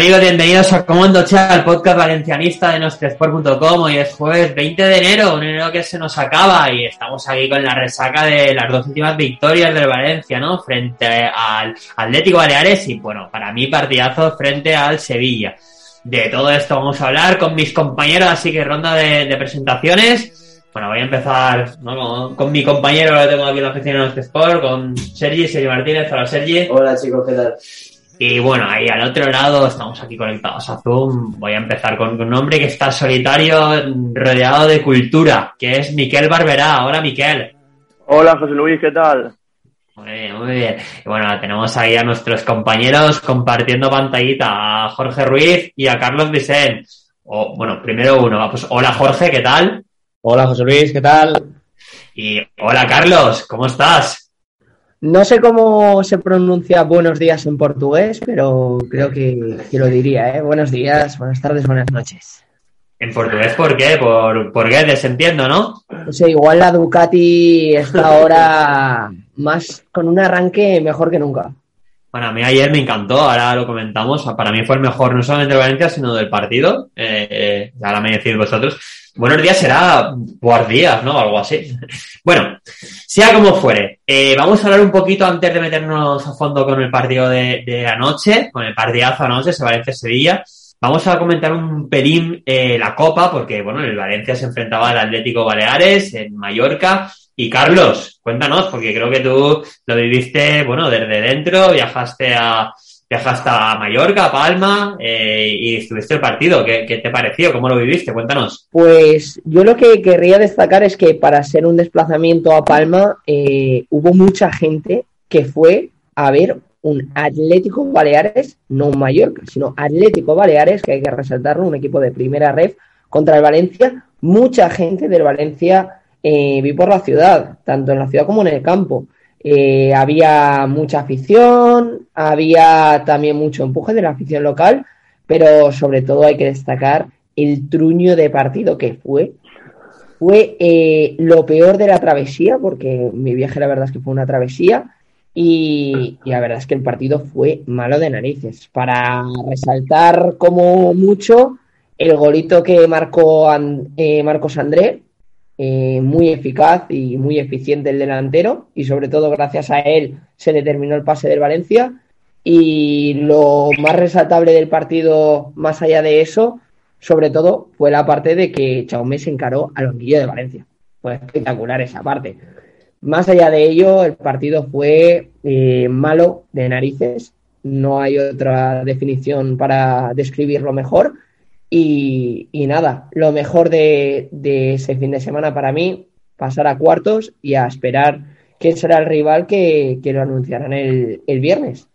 amigos, bienvenidos a Comando Chat, el podcast valencianista de nuestresport.com. Hoy es jueves 20 de enero, un enero que se nos acaba y estamos aquí con la resaca de las dos últimas victorias del Valencia, ¿no? Frente al Atlético Baleares y, bueno, para mí partidazo frente al Sevilla. De todo esto vamos a hablar con mis compañeros, así que ronda de, presentaciones. Bueno, voy a empezar con, mi compañero que tengo aquí en la oficina de Nuestro Sport, con Sergi, Sergi Martínez. Hola Sergi. Hola chicos, ¿qué tal? Y bueno, ahí al otro lado estamos aquí conectados a Zoom. Voy a empezar con un hombre que está solitario, rodeado de cultura, que es Miquel Barberá. Hola, Miquel. Hola, José Luis, ¿qué tal? Muy bien, muy bien. Y bueno, tenemos ahí a nuestros compañeros compartiendo pantallita, a Jorge Ruiz y a Carlos Vicent. O, bueno, primero uno. Pues hola, Jorge, ¿qué tal? Hola, José Luis, ¿qué tal? Y hola, Carlos, ¿cómo estás? No sé cómo se pronuncia buenos días en portugués, pero creo que, lo diría, ¿eh? Buenos días, buenas tardes, buenas noches. ¿En portugués por qué? Por, por qué desentiendo, ¿no? No sé, igual la Ducati está ahora más con un arranque mejor que nunca. Bueno, a mí ayer me encantó, ahora lo comentamos. Para mí fue el mejor no solamente de Valencia, sino del partido. Eh, eh, ahora me decís vosotros. Buenos días será días, ¿no? Algo así. Bueno, sea como fuere, eh, vamos a hablar un poquito antes de meternos a fondo con el partido de, anoche, con el partidazo anoche, se Valencia-Sevilla. Vamos a comentar un pelín eh, la Copa, porque, bueno, el Valencia se enfrentaba al Atlético Baleares en Mallorca. Y Carlos, cuéntanos, porque creo que tú lo viviste, bueno, desde dentro, viajaste a, viajaste a Mallorca, Palma eh, y estuviste el partido. ¿Qué, te pareció? ¿Cómo lo viviste? Cuéntanos. Pues yo lo que querría destacar es que para ser un desplazamiento a Palma eh, hubo mucha gente que fue a ver un Atlético Baleares, no un Mallorca, sino Atlético Baleares, que hay que resaltarlo, un equipo de primera red contra el Valencia. Mucha gente del Valencia eh, vi por la ciudad, tanto en la ciudad como en el campo. Eh, había mucha afición, había también mucho empuje de la afición local, pero sobre todo hay que destacar el truño de partido que fue. Fue eh, lo peor de la travesía, porque mi viaje la verdad es que fue una travesía, y, la verdad es que el partido fue malo de narices. Para resaltar como mucho el golito que marcó eh, Marcos André, eh, muy eficaz y muy eficiente el delantero y sobre todo gracias a él se determinó el pase del Valencia. Y lo más resaltable del partido más allá de eso sobre todo fue la parte de que Chaume se encaró al banquillo de Valencia. Fue espectacular esa parte. Más allá de ello el partido fue eh, malo de narices. No hay otra definición para describirlo mejor y, nada, lo mejor de, ese fin de semana para mí, pasar a cuartos y a esperar quién será el rival que, lo anunciarán el, viernes.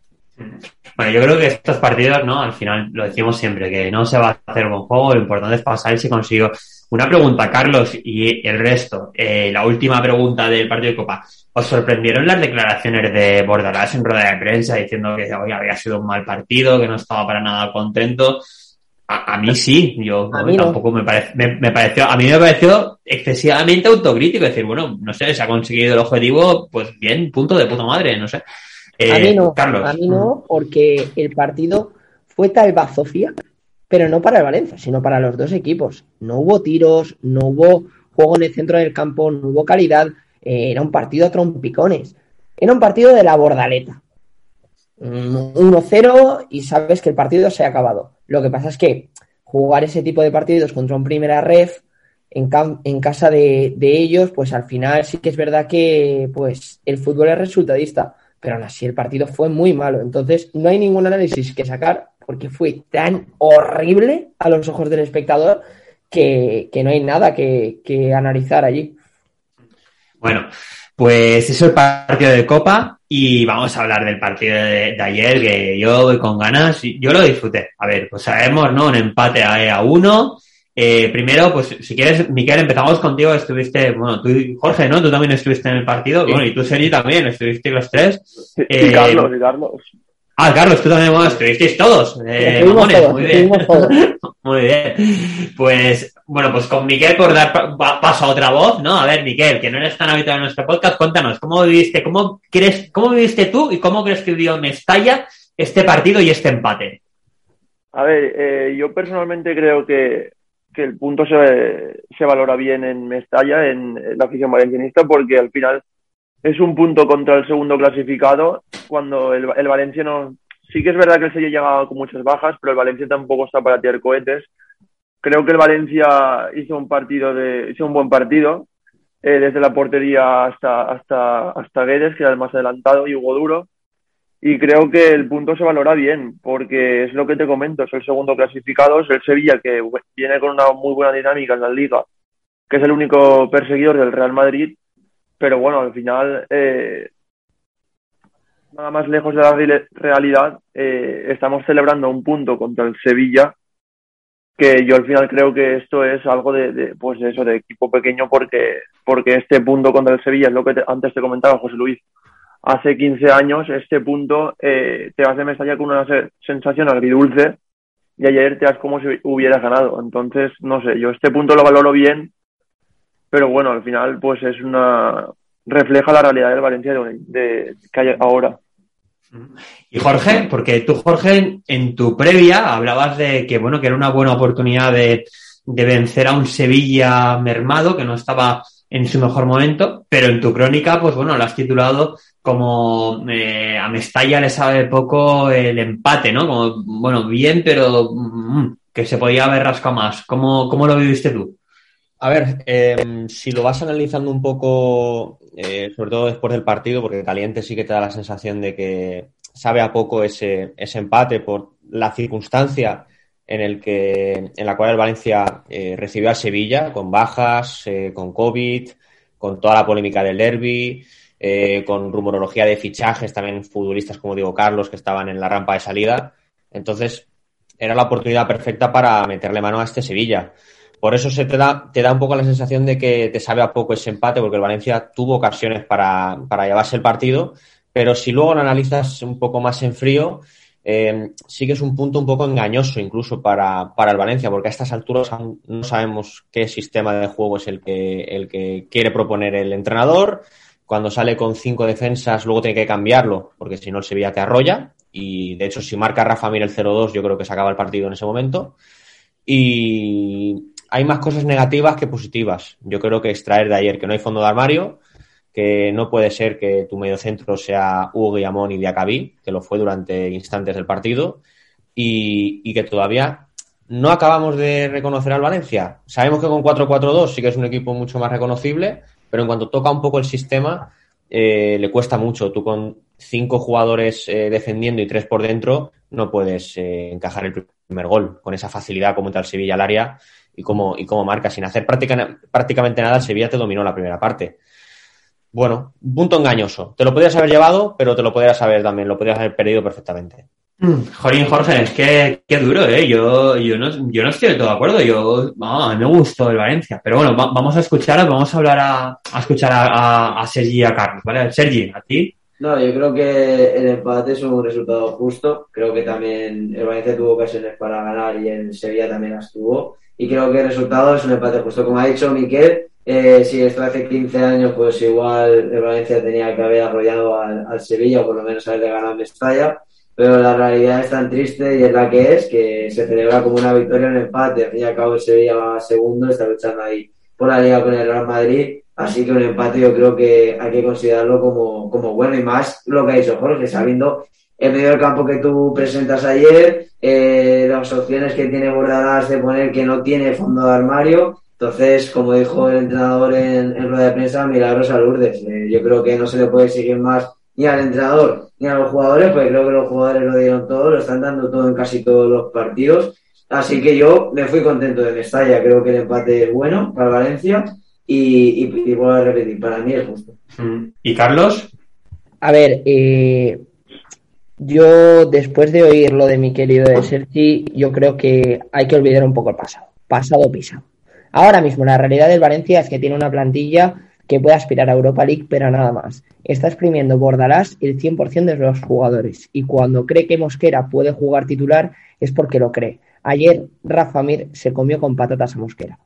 Bueno, yo creo que estos partidos, ¿no? Al final lo decimos siempre, que no se va a hacer un buen juego, lo importante es pasar y si consigo. Una pregunta, Carlos, y el resto. Eh, la última pregunta del partido de Copa. ¿Os sorprendieron las declaraciones de Bordalás en rueda de prensa diciendo que hoy había sido un mal partido, que no estaba para nada contento? A, mí sí, yo tampoco me, me, pareció, a mí me pareció excesivamente autocrítico, decir, bueno, no sé, se ha conseguido el objetivo, pues bien, punto de puta madre, no sé. a mí no, Carlos. a mí no, porque el partido fue tal bazofia, pero no para el Valencia, sino para los dos equipos. No hubo tiros, no hubo juego en el centro del campo, no hubo calidad, eh, era un partido a trompicones. Era un partido de la bordaleta. 1-0 y sabes que el partido se ha acabado. Lo que pasa es que jugar ese tipo de partidos contra un primera ref en, casa de, ellos, pues al final sí que es verdad que pues el fútbol es resultadista, pero aún así el partido fue muy malo. Entonces no hay ningún análisis que sacar porque fue tan horrible a los ojos del espectador que, no hay nada que analizar allí. Bueno, pues eso es el partido de Copa y vamos a hablar del partido de, de ayer que yo voy con ganas y yo lo disfruté. A ver, pues sabemos, ¿no? Un empate a, a uno. Eh, primero, pues si quieres, Miquel, empezamos contigo. Estuviste, bueno, tú y Jorge, ¿no? Tú también estuviste en el partido. Sí. Bueno, y tú, Sergi, también. Estuviste los tres. Sí, Eh, y Carlos, y Carlos. Ah, Carlos, tú también, bueno, estuvisteis todos. Eh, mamones, todos, muy bien. todos. Muy bien. Pues, bueno, pues con Miquel por dar pa- pa- paso a otra voz, ¿no? A ver, Miquel, que no eres tan habitual en nuestro podcast, cuéntanos, ¿cómo viviste, cómo crees, cómo viviste tú y cómo crees que vivió Mestalla este partido y este empate? A ver, eh, yo personalmente creo que, que el punto se, se valora bien en Mestalla, en, en la afición valencianista, porque al final es un punto contra el segundo clasificado, cuando el, el Valencia no... Sí que es verdad que el Sevilla llega con muchas bajas, pero el Valencia tampoco está para tirar cohetes. Creo que el Valencia hizo un partido de, hizo un buen partido, eh, desde la portería hasta, hasta, hasta Guedes, que era el más adelantado, y Hugo Duro. Y creo que el punto se valora bien, porque es lo que te comento, es el segundo clasificado, es el Sevilla que viene con una muy buena dinámica en la liga, que es el único perseguidor del Real Madrid, pero bueno, al final, eh, nada más lejos de la reali- realidad, eh, estamos celebrando un punto contra el Sevilla, que yo al final creo que esto es algo de, pues eso, de equipo pequeño, porque, porque este punto contra el Sevilla es lo que te- antes te comentaba José Luis, hace 15 años este punto eh, te vas de con una se- sensación agridulce y ayer te das como si hubieras ganado. Entonces, no sé, yo este punto lo valoro bien, pero bueno, al final pues es una refleja la realidad del Valencia de, de- que hay ahora. Y Jorge, porque tú, Jorge, en tu previa hablabas de que, bueno, que era una buena oportunidad de, de vencer a un Sevilla mermado, que no estaba en su mejor momento, pero en tu crónica, pues bueno, lo has titulado como eh, a Mestalla le sabe poco el empate, ¿no? Como, bueno, bien, pero mm, que se podía haber rascado más. ¿Cómo, cómo lo viviste tú? A ver, eh, si lo vas analizando un poco, eh, sobre todo después del partido, porque caliente sí que te da la sensación de que sabe a poco ese, ese empate por la circunstancia en, el que, en la cual el Valencia eh, recibió a Sevilla, con bajas, eh, con COVID, con toda la polémica del derby, eh, con rumorología de fichajes, también futbolistas como Diego Carlos, que estaban en la rampa de salida. Entonces, era la oportunidad perfecta para meterle mano a este Sevilla. Por eso se te da, te da un poco la sensación de que te sabe a poco ese empate, porque el Valencia tuvo ocasiones para, para llevarse el partido, pero si luego lo analizas un poco más en frío, eh, sí que es un punto un poco engañoso incluso para, para el Valencia, porque a estas alturas no sabemos qué sistema de juego es el que, el que quiere proponer el entrenador. Cuando sale con cinco defensas, luego tiene que cambiarlo, porque si no el Sevilla te arrolla. Y de hecho, si marca Rafa Mir el 0-2, yo creo que se acaba el partido en ese momento. Y hay más cosas negativas que positivas. Yo creo que extraer de ayer que no hay fondo de armario, que no puede ser que tu mediocentro sea Hugo Guillamón y Diacabí, que lo fue durante instantes del partido, y, que todavía no acabamos de reconocer al Valencia. Sabemos que con 4-4-2 sí que es un equipo mucho más reconocible, pero en cuanto toca un poco el sistema, eh, le cuesta mucho. Tú con cinco jugadores eh, defendiendo y tres por dentro, no puedes eh, encajar el primer gol con esa facilidad como entra el Sevilla al área y como, y como marca. Sin hacer práctica, prácticamente nada, el Sevilla te dominó la primera parte. Bueno, punto engañoso. Te lo podrías haber llevado, pero te lo podrías haber también, lo podrías haber perdido perfectamente. Mm, Jorín, Jorge, es que qué duro, ¿eh? Yo, yo, no, yo no estoy de todo de acuerdo. Yo, ah, me gustó el Valencia. Pero bueno, va- vamos a escuchar, vamos a hablar a, a escuchar a, a, a Sergi y a Carlos, ¿vale? Sergi, a ti. No, yo creo que el empate es un resultado justo. Creo que también el Valencia tuvo ocasiones para ganar y el Sevilla también las tuvo. Y creo que el resultado es un empate justo. Como ha dicho Miquel, eh, si esto hace 15 años, pues igual el Valencia tenía que haber arrollado al, al Sevilla o por lo menos haberle ganado en Mestalla. Pero la realidad es tan triste y es la que es, que se celebra como una victoria en empate. Al fin y al cabo el Sevilla va segundo, está luchando ahí por la liga con el Real Madrid. Así que un empate yo creo que hay que considerarlo como, como bueno y más lo que ha dicho Jorge, sabiendo el medio del campo que tú presentas ayer, eh, las opciones que tiene Bordalas de poner que no tiene fondo de armario. Entonces, como dijo el entrenador en, en rueda de prensa, milagros a Lourdes. Eh, yo creo que no se le puede exigir más ni al entrenador ni a los jugadores, porque creo que los jugadores lo dieron todo, lo están dando todo en casi todos los partidos. Así que yo me fui contento de Mestalla, creo que el empate es bueno para Valencia y, y, y vuelvo a repetir, para mí es justo. Mm. ¿Y Carlos? A ver, eh, yo después de oír lo de mi querido de Sergi, yo creo que hay que olvidar un poco el pasado. Pasado pisa. Ahora mismo la realidad del Valencia es que tiene una plantilla que puede aspirar a Europa League, pero nada más. Está exprimiendo Bordalás el 100% de los jugadores y cuando cree que Mosquera puede jugar titular es porque lo cree. Ayer Rafa Mir se comió con patatas a Mosquera.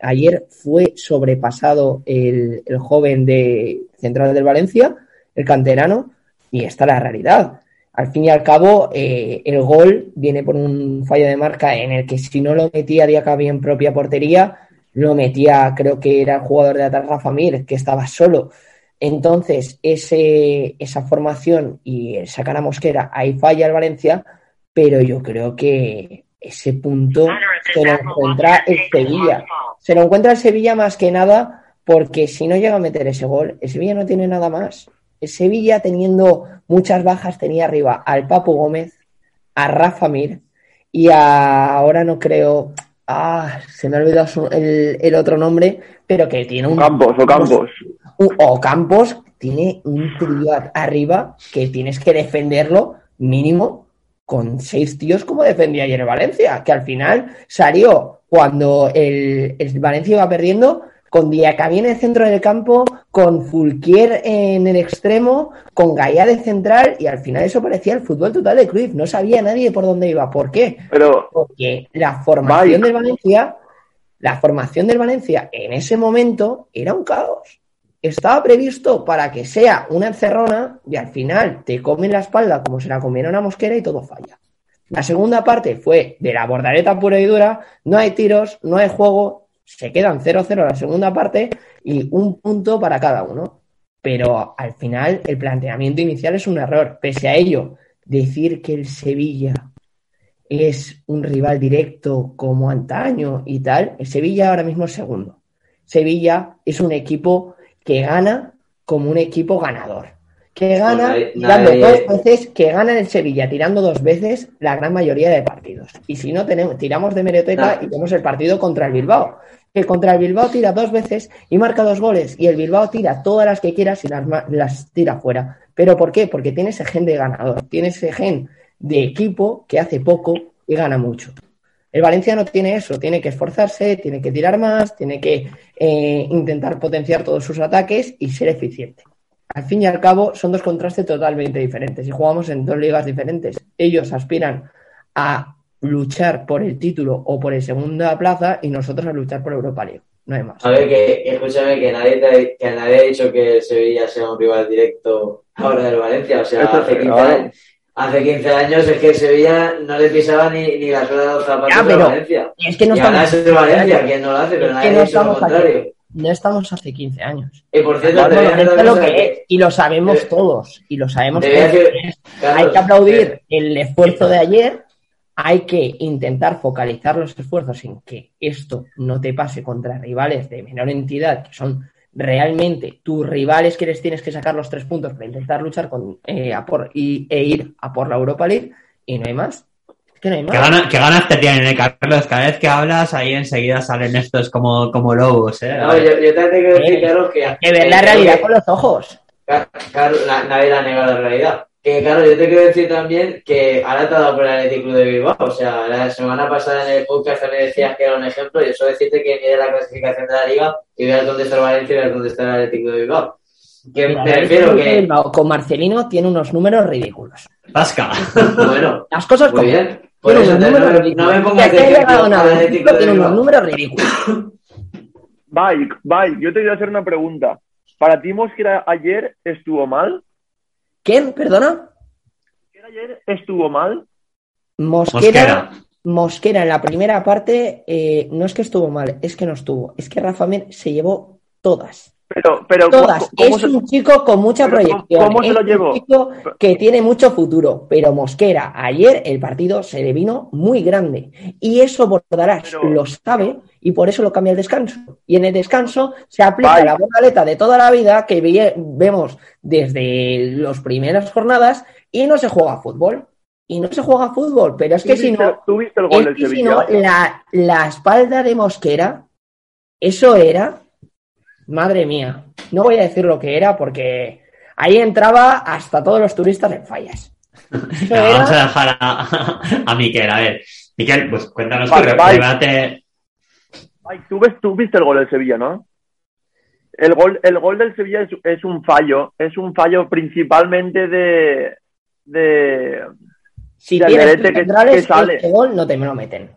Ayer fue sobrepasado el, el joven de Central del Valencia, el canterano, y está la realidad. Al fin y al cabo, eh, el gol viene por un fallo de marca en el que si no lo metía Diacabí en propia portería, lo metía, creo que era el jugador de atrás, Rafa Mir, que estaba solo. Entonces, ese, esa formación y sacar a Mosquera, ahí falla el Valencia, pero yo creo que ese punto se lo encuentra el Sevilla. Se lo encuentra el Sevilla más que nada porque si no llega a meter ese gol, el Sevilla no tiene nada más. Sevilla, teniendo muchas bajas, tenía arriba al Papu Gómez, a Rafa Mir y a, ahora no creo, ah, se me ha olvidado su- el, el otro nombre, pero que tiene un... Campos o Campos. un- o Campos tiene un trío arriba que tienes que defenderlo mínimo con seis tíos como defendía ayer el Valencia, que al final salió cuando el, el Valencia iba perdiendo con Diacabí en el centro del campo, con Fulquier en el extremo, con Gaia de central y al final eso parecía el fútbol total de Cruyff, no sabía nadie por dónde iba. ¿Por qué? Pero, Porque la formación Mike. del Valencia, la formación del Valencia en ese momento era un caos. Estaba previsto para que sea una encerrona y al final te comen la espalda como se la comieron a Mosquera y todo falla. La segunda parte fue de la bordaleta pura y dura, no hay tiros, no hay juego, se quedan 0-0 la segunda parte y un punto para cada uno. Pero al final el planteamiento inicial es un error. Pese a ello, decir que el Sevilla es un rival directo como antaño y tal, el Sevilla ahora mismo es segundo. Sevilla es un equipo que gana como un equipo ganador. Que gana Pues nadie- tirando nadie- dos veces, que gana el Sevilla tirando dos veces la gran mayoría de partidos. Y si no tenemos, tiramos de meroteca Nah. y tenemos el partido contra el Bilbao. Que contra el Bilbao tira dos veces y marca dos goles. Y el Bilbao tira todas las que quieras y las, las tira fuera. ¿Pero por qué? Porque tiene ese gen de ganador, tiene ese gen de equipo que hace poco y gana mucho. El Valencia no tiene eso, tiene que esforzarse, tiene que tirar más, tiene que eh, intentar potenciar todos sus ataques y ser eficiente. Al fin y al cabo, son dos contrastes totalmente diferentes y jugamos en dos ligas diferentes. Ellos aspiran a luchar por el título o por el segunda plaza y nosotros a luchar por Europa League. No hay más. A ver, que escúchame, que nadie, te- que nadie ha dicho que el Sevilla sea un rival directo ahora del Valencia. O sea, hace es 15, verdad. años, hace 15 años es que el Sevilla no le pisaba ni, ni la suela de los zapatos Ya, pero Valencia. Y es que no y ahora estamos, es el Valencia quien no lo hace, pero es nadie que ha no dicho lo estamos contrario. hace, no estamos hace 15 años. Y por cierto, lo que es, y lo sabemos Te- todos, y lo sabemos todos. decir- Carlos, hay que aplaudir eh, el esfuerzo de ayer, hay que intentar focalizar los esfuerzos en que esto no te pase contra rivales de menor entidad, que son realmente tus rivales que les tienes que sacar los tres puntos para intentar luchar con, eh, a por, y, e ir a por la Europa League, y no hay más. Que no hay más. ¿Qué, gana- qué ganas te tienen, eh, Carlos? Cada vez que hablas, ahí enseguida salen estos como, como lobos, ¿eh? No, yo, yo te tengo que decir, Eh, Carlos, que... que ver la que- realidad con los ojos. Carlos, na- nadie la nega la realidad. Que claro, yo te quiero decir también que ahora te ha dado por el Athletic Club de Bilbao. O sea, la semana pasada en el podcast también decías que era un ejemplo. Yo solo decirte que mire la clasificación de la liga y veas dónde está el Valencia y veas dónde está el Athletic Club de Bilbao. Que me refiero que, Bilbao con Marcelino tiene unos números ridículos. Tasca. bueno, Las cosas muy como bien. Por tiene eso unos te- números no, me, ridículos. no me Y pongas de ejemplo nada, tiene unos números ridículos. Mike, Mike, yo te quiero hacer una pregunta. ¿Para ti Mosquera ayer estuvo mal? ¿Quién? ¿Perdona? ¿Mosquera ayer estuvo mal? Mosquera, Mosquera en la primera parte eh, no es que estuvo mal, es que no estuvo. Es que Rafa Mir se llevó todas. Pero, pero Todas. ¿cómo Es se- un chico con mucha pero ¿cómo- proyección. cómo se es lo un llevó? chico que tiene mucho futuro. Pero Mosquera, ayer el partido se le vino muy grande. Y eso Bordalás Pero- lo sabe y por eso lo cambia el descanso. Y en el descanso se aplica Vale. la bordaleta de toda la vida que ve- vemos desde las primeras jornadas y no se juega fútbol. Y no se juega fútbol. Pero es ¿Tú que si no, ¿Tú viste el gol es del que si no, la, la espalda de Mosquera, eso era, madre mía, no voy a decir lo que era porque ahí entraba hasta todos los turistas en fallas. Vamos a dejar a, a Miquel. A ver, Miquel, pues cuéntanos Vale, tu vale. debate. Ay, ¿tú, ves, tú viste el gol del Sevilla, ¿no? El gol, el gol del Sevilla es, es un fallo, es un fallo principalmente de, de si de tienes que- sale. este gol no te me lo meten.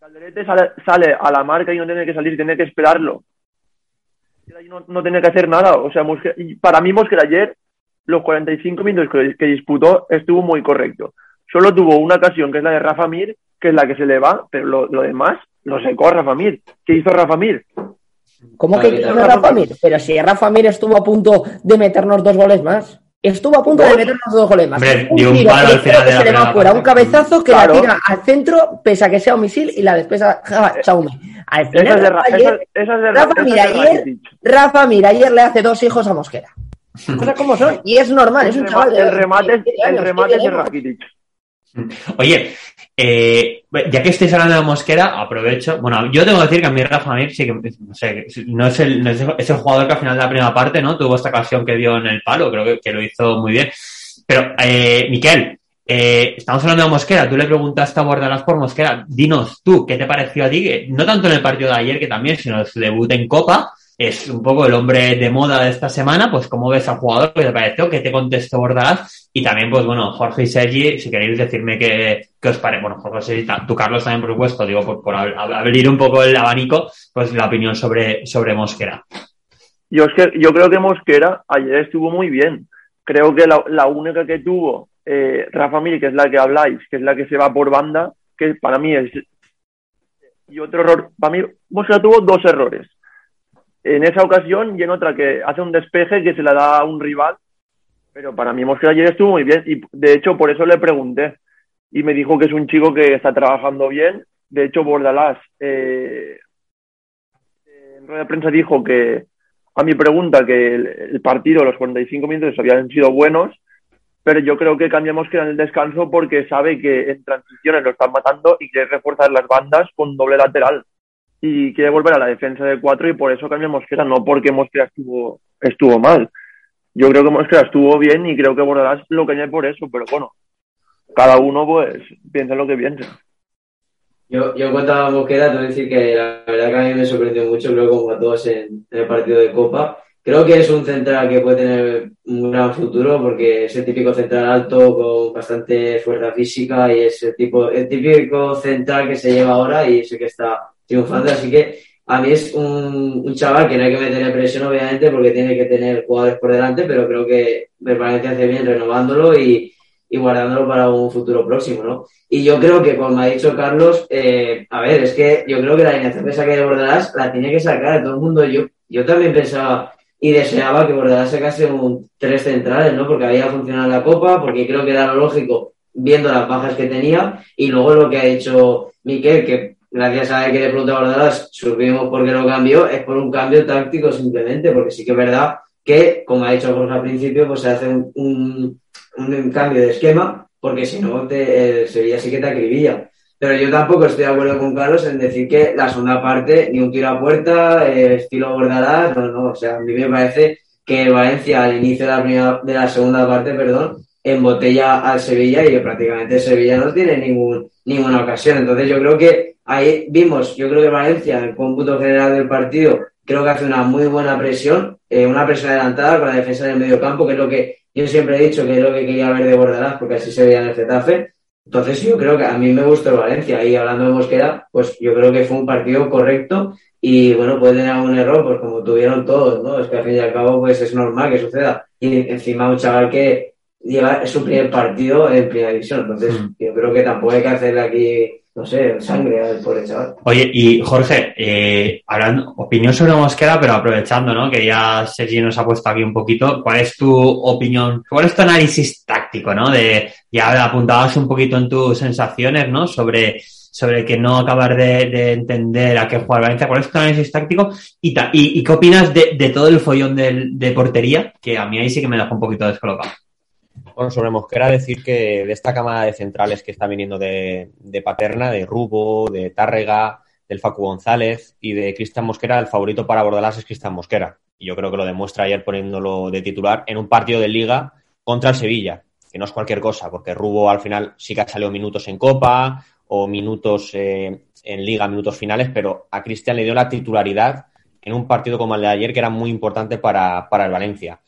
Calderete sale, sale a la marca y no tiene que salir, tiene que esperarlo. No, no tiene que hacer nada. O sea, Mosquera- y para mí Mosquera ayer, los 45 minutos que, que disputó, estuvo muy correcto. Solo tuvo una ocasión, que es la de Rafa Mir, que es la que se le va, pero lo, lo demás lo secó a Rafa Mir. ¿Qué hizo Rafa Mir? ¿Cómo que no Rafa Mir. Pero si Rafa Mir estuvo a punto de meternos dos goles más. Estuvo a punto de meternos dos goles más. Hombre, un tiro que se le va fuera, un cabezazo que Claro. la tira al centro, pese a que sea un misil, y la despeja ja, Chaume. Al final, Esa es de, Ra- ayer- esa- esa es de, Ra- Rafa Mir ayer. Rafa Mir ayer le hace dos hijos a Mosquera. Cosas como son. Y es normal, es un chaval de el remate, 17 el años, ¿qué remate es de? Rakitic. Oye, eh, ya que estáis hablando de Mosquera, aprovecho. Bueno, yo tengo que decir que a mí Rafa Mir sí que, no sé, no es el, no es el- jugador que al final de la primera parte, ¿no? Tuvo esta ocasión que dio en el palo, creo que, que lo hizo muy bien. Pero, eh, Miquel, eh, estamos hablando de Mosquera, tú le preguntaste a Bordalás por Mosquera, dinos tú, ¿qué te pareció a ti? No tanto en el partido de ayer, que también, sino su debut en Copa, es un poco el hombre de moda de esta semana, pues cómo ves al jugador, qué te pareció, qué te contestó Bordalás, y también, pues bueno, Jorge y Sergi, si queréis decirme qué, qué os parece, bueno, Jorge y tú Carlos también, por supuesto, digo, por, por ab- ab- abrir un poco el abanico, pues la opinión sobre, sobre Mosquera. Yo, es que, yo creo que Mosquera ayer estuvo muy bien. Creo que la, única que tuvo eh, Rafa Mir, que es la que habláis, que es la que se va por banda, que para mí es. Y otro error, para mí, Mosquera tuvo dos errores. En esa ocasión y en otra que hace un despeje que se la da a un rival. Pero para mí Mosquera ayer estuvo muy bien y de hecho por eso le pregunté. Y me dijo que es un chico que está trabajando bien. De hecho, Bordalás eh, en rueda de prensa dijo que a mi pregunta que el, partido, los 45 minutos habían sido buenos, pero yo creo que cambiamos que en el descanso porque sabe que en transiciones lo están matando y quiere reforzar las bandas con doble lateral y quiere volver a la defensa de cuatro y por eso cambia Mosquera, no porque Mosquera estuvo, estuvo mal. Yo creo que Mosquera estuvo bien y creo que Bordalás lo cambia por eso, pero bueno, cada uno pues piensa lo que piensa. Yo, yo en cuanto a Mosquera, te voy a decir que la verdad que a mí me sorprendió mucho, creo como a todos en, el partido de Copa. Creo que es un central que puede tener un gran futuro porque es el típico central alto con bastante fuerza física y es el, tipo, el típico central que se lleva ahora y sé que está triunfando. Así que a mí es un, un chaval que no hay que meterle presión, obviamente, porque tiene que tener jugadores por delante, pero creo que el Valencia hace bien renovándolo y, y guardándolo para un futuro próximo, ¿no? Y yo creo que, como ha dicho Carlos, eh, a ver, es que yo creo que la alineación que saque de Bordalás la tiene que sacar todo el mundo. Yo, yo también pensaba y deseaba que Bordalás sacase un tres centrales, ¿no? Porque había funcionado la Copa, porque creo que era lo lógico viendo las bajas que tenía y luego lo que ha hecho Miquel, que gracias a él que le preguntó a Bordalás, supimos por qué lo cambió, es por un cambio táctico simplemente, porque sí que es verdad que, como ha dicho Jorge al principio, pues se hace un, un, un cambio de esquema, porque si no, te, el Sevilla sí que te acribilla. Pero yo tampoco estoy de acuerdo con Carlos en decir que la segunda parte, ni un tiro a puerta, eh, estilo Bordalás, no, no, o sea, a mí me parece que Valencia al inicio de la, primera, de la segunda parte, perdón, embotella al Sevilla y que prácticamente Sevilla no tiene ningún, ninguna ocasión. Entonces yo creo que ahí vimos, yo creo que Valencia, en el cómputo general del partido, creo que hace una muy buena presión, eh, una presión adelantada con la defensa del medio campo, que es lo que yo siempre he dicho que es lo que quería ver de Bordalás, porque así se veía en el Getafe. Entonces yo creo que a mí me gustó el Valencia y hablando de Mosquera, pues yo creo que fue un partido correcto y bueno, puede tener algún error, pues como tuvieron todos, ¿no? Es que al fin y al cabo pues es normal que suceda. Y encima un chaval que lleva su primer partido en primera división, entonces Mm. yo creo que tampoco hay que hacerle aquí no sé, sangre al pobre chaval. Oye, y Jorge, eh, hablando, opinión sobre Mosquera, pero aprovechando, ¿no? Que ya Sergi nos ha puesto aquí un poquito, ¿cuál es tu opinión, cuál es tu análisis táctico, ¿no? De, ya apuntabas un poquito en tus sensaciones, ¿no? Sobre, sobre que no acabar de, de entender a qué jugar Valencia, ¿cuál es tu análisis táctico? Y, y, qué opinas de, de todo el follón del, de portería, que a mí ahí sí que me deja un poquito descolocado. Bueno, sobre Mosquera decir que de esta camada de centrales que está viniendo de, de Paterna, de Rubo, de Tárrega, del Facu González y de Cristian Mosquera, el favorito para Bordalás es Cristian Mosquera. Y yo creo que lo demuestra ayer poniéndolo de titular en un partido de liga contra el Sevilla, que no es cualquier cosa, porque Rubo al final sí que ha salido minutos en Copa o minutos eh, en liga, minutos finales, pero a Cristian le dio la titularidad en un partido como el de ayer que era muy importante para, para el Valencia.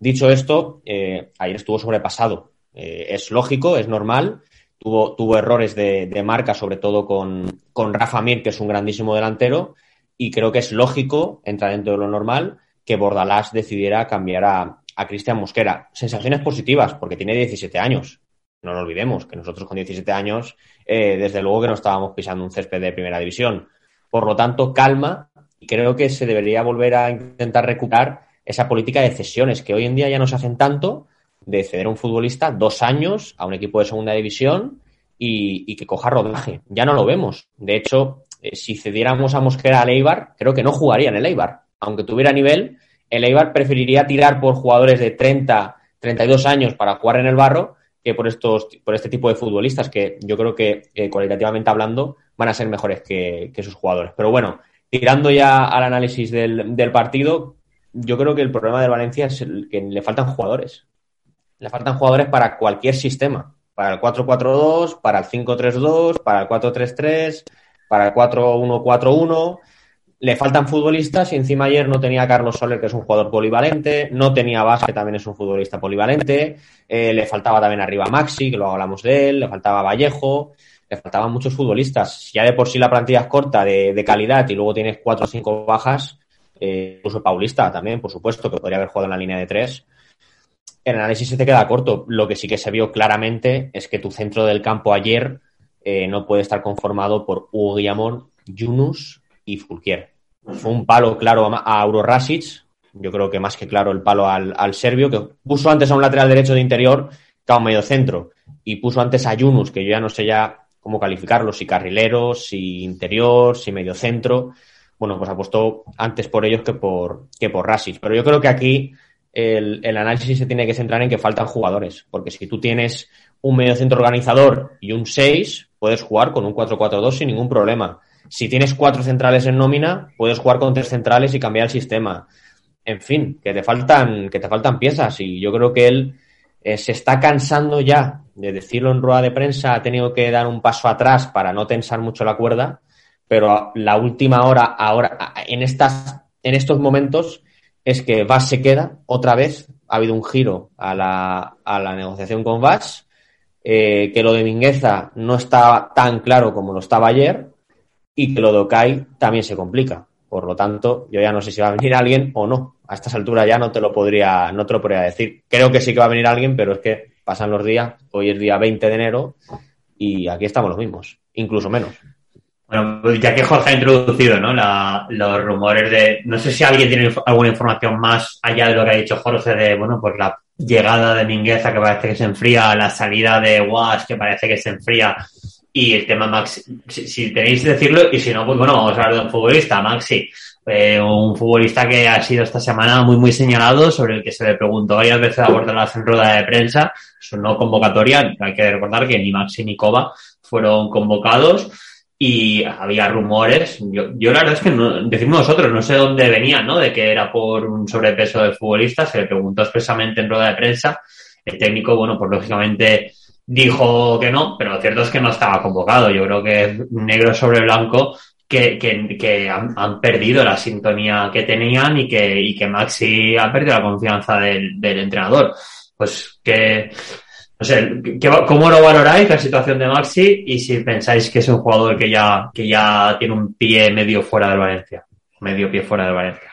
Dicho esto, eh, ayer estuvo sobrepasado. Eh, es lógico, es normal. Tuvo, tuvo errores de, de marca, sobre todo con, con, Rafa Mir, que es un grandísimo delantero. Y creo que es lógico, entra dentro de lo normal, que Bordalás decidiera cambiar a, a Cristian Mosquera. Sensaciones positivas, porque tiene 17 años. No lo olvidemos, que nosotros con 17 años, eh, desde luego que no estábamos pisando un césped de primera división. Por lo tanto, calma. Y creo que se debería volver a intentar recuperar esa política de cesiones que hoy en día ya no se hacen tanto, de ceder a un futbolista dos años a un equipo de segunda división y, que coja rodaje. Ya no lo vemos. De hecho, eh, si cediéramos a Mosquera al Eibar, creo que no jugaría en el Eibar. Aunque tuviera nivel, el Eibar preferiría tirar por jugadores de 30, 32 años para jugar en el barro que por estos, por este tipo de futbolistas que yo creo que eh, cualitativamente hablando van a ser mejores que, sus jugadores. Pero bueno, tirando ya al análisis del partido, yo creo que el problema de Valencia es el que le faltan jugadores. Le faltan jugadores para cualquier sistema. Para el 4-4-2, para el 5-3-2, para el 4-3-3, para el 4-1-4-1. Le faltan futbolistas y encima ayer no tenía Carlos Soler, que es un jugador polivalente, no tenía a que también es un futbolista polivalente, eh, le faltaba también arriba Maxi, que luego hablamos de él, le faltaba Vallejo, le faltaban muchos futbolistas. Ya de por sí la plantilla es corta de, de calidad y luego tienes cuatro o cinco bajas, eh, incluso Paulista también, por supuesto, que podría haber jugado en la línea de tres. El análisis se te queda corto. Lo que sí que se vio claramente es que tu centro del campo ayer eh, no puede estar conformado por Hugo Guillamón, Yunus y Fulquier. Fue un palo claro a, Auro Rasic, yo creo que más que claro el palo al, al, serbio, que puso antes a un lateral derecho de interior que a medio centro, y puso antes a Yunus, que yo ya no sé ya cómo calificarlo, si carrilero, si interior, si medio centro bueno, pues apostó antes por ellos que por, que por Rasic. Pero yo creo que aquí el, el, análisis se tiene que centrar en que faltan jugadores, porque si tú tienes un medio centro organizador y un 6, puedes jugar con un 4-4-2 sin ningún problema. Si tienes cuatro centrales en nómina, puedes jugar con tres centrales y cambiar el sistema. En fin, que te faltan, que te faltan piezas y yo creo que él eh, se está cansando ya de decirlo en rueda de prensa, ha tenido que dar un paso atrás para no tensar mucho la cuerda pero la última hora, ahora, en, estas, en estos momentos, es que Vas se queda otra vez. Ha habido un giro a la, a la negociación con Vas, eh, que lo de Mingueza no está tan claro como lo estaba ayer, y que lo de Okai también se complica. Por lo tanto, yo ya no sé si va a venir alguien o no. A estas alturas ya no te lo podría, no te lo podría decir. Creo que sí que va a venir alguien, pero es que pasan los días. Hoy es día 20 de enero y aquí estamos los mismos, incluso menos. Bueno, ya que Jorge ha introducido ¿no? La, los rumores de. No sé si alguien tiene alguna información más allá de lo que ha dicho Jorge de, bueno, pues la llegada de Mingueza que parece que se enfría, la salida de Wash que parece que se enfría y el tema Maxi. Si, tenéis que decirlo y si no, pues bueno, vamos a hablar de un futbolista, Maxi. Eh, un futbolista que ha sido esta semana muy, muy señalado, sobre el que se le preguntó varias veces a Bordalás en rueda de prensa, su no convocatoria. Hay que recordar que ni Maxi ni Kova fueron convocados y había rumores. Yo, yo la verdad es que no, decimos nosotros, no sé dónde venían, ¿no? De que era por un sobrepeso del futbolista, se le preguntó expresamente en rueda de prensa. El técnico, bueno, pues lógicamente dijo que no, pero lo cierto es que no estaba convocado. Yo creo que negro sobre blanco que, que, que han, han, perdido la sintonía que tenían y que, y que Maxi ha perdido la confianza del, del entrenador. Pues que no sé, ¿cómo lo valoráis la situación de Maxi y si pensáis que es un jugador que ya, que ya tiene un pie medio fuera del Valencia? Medio pie fuera del Valencia.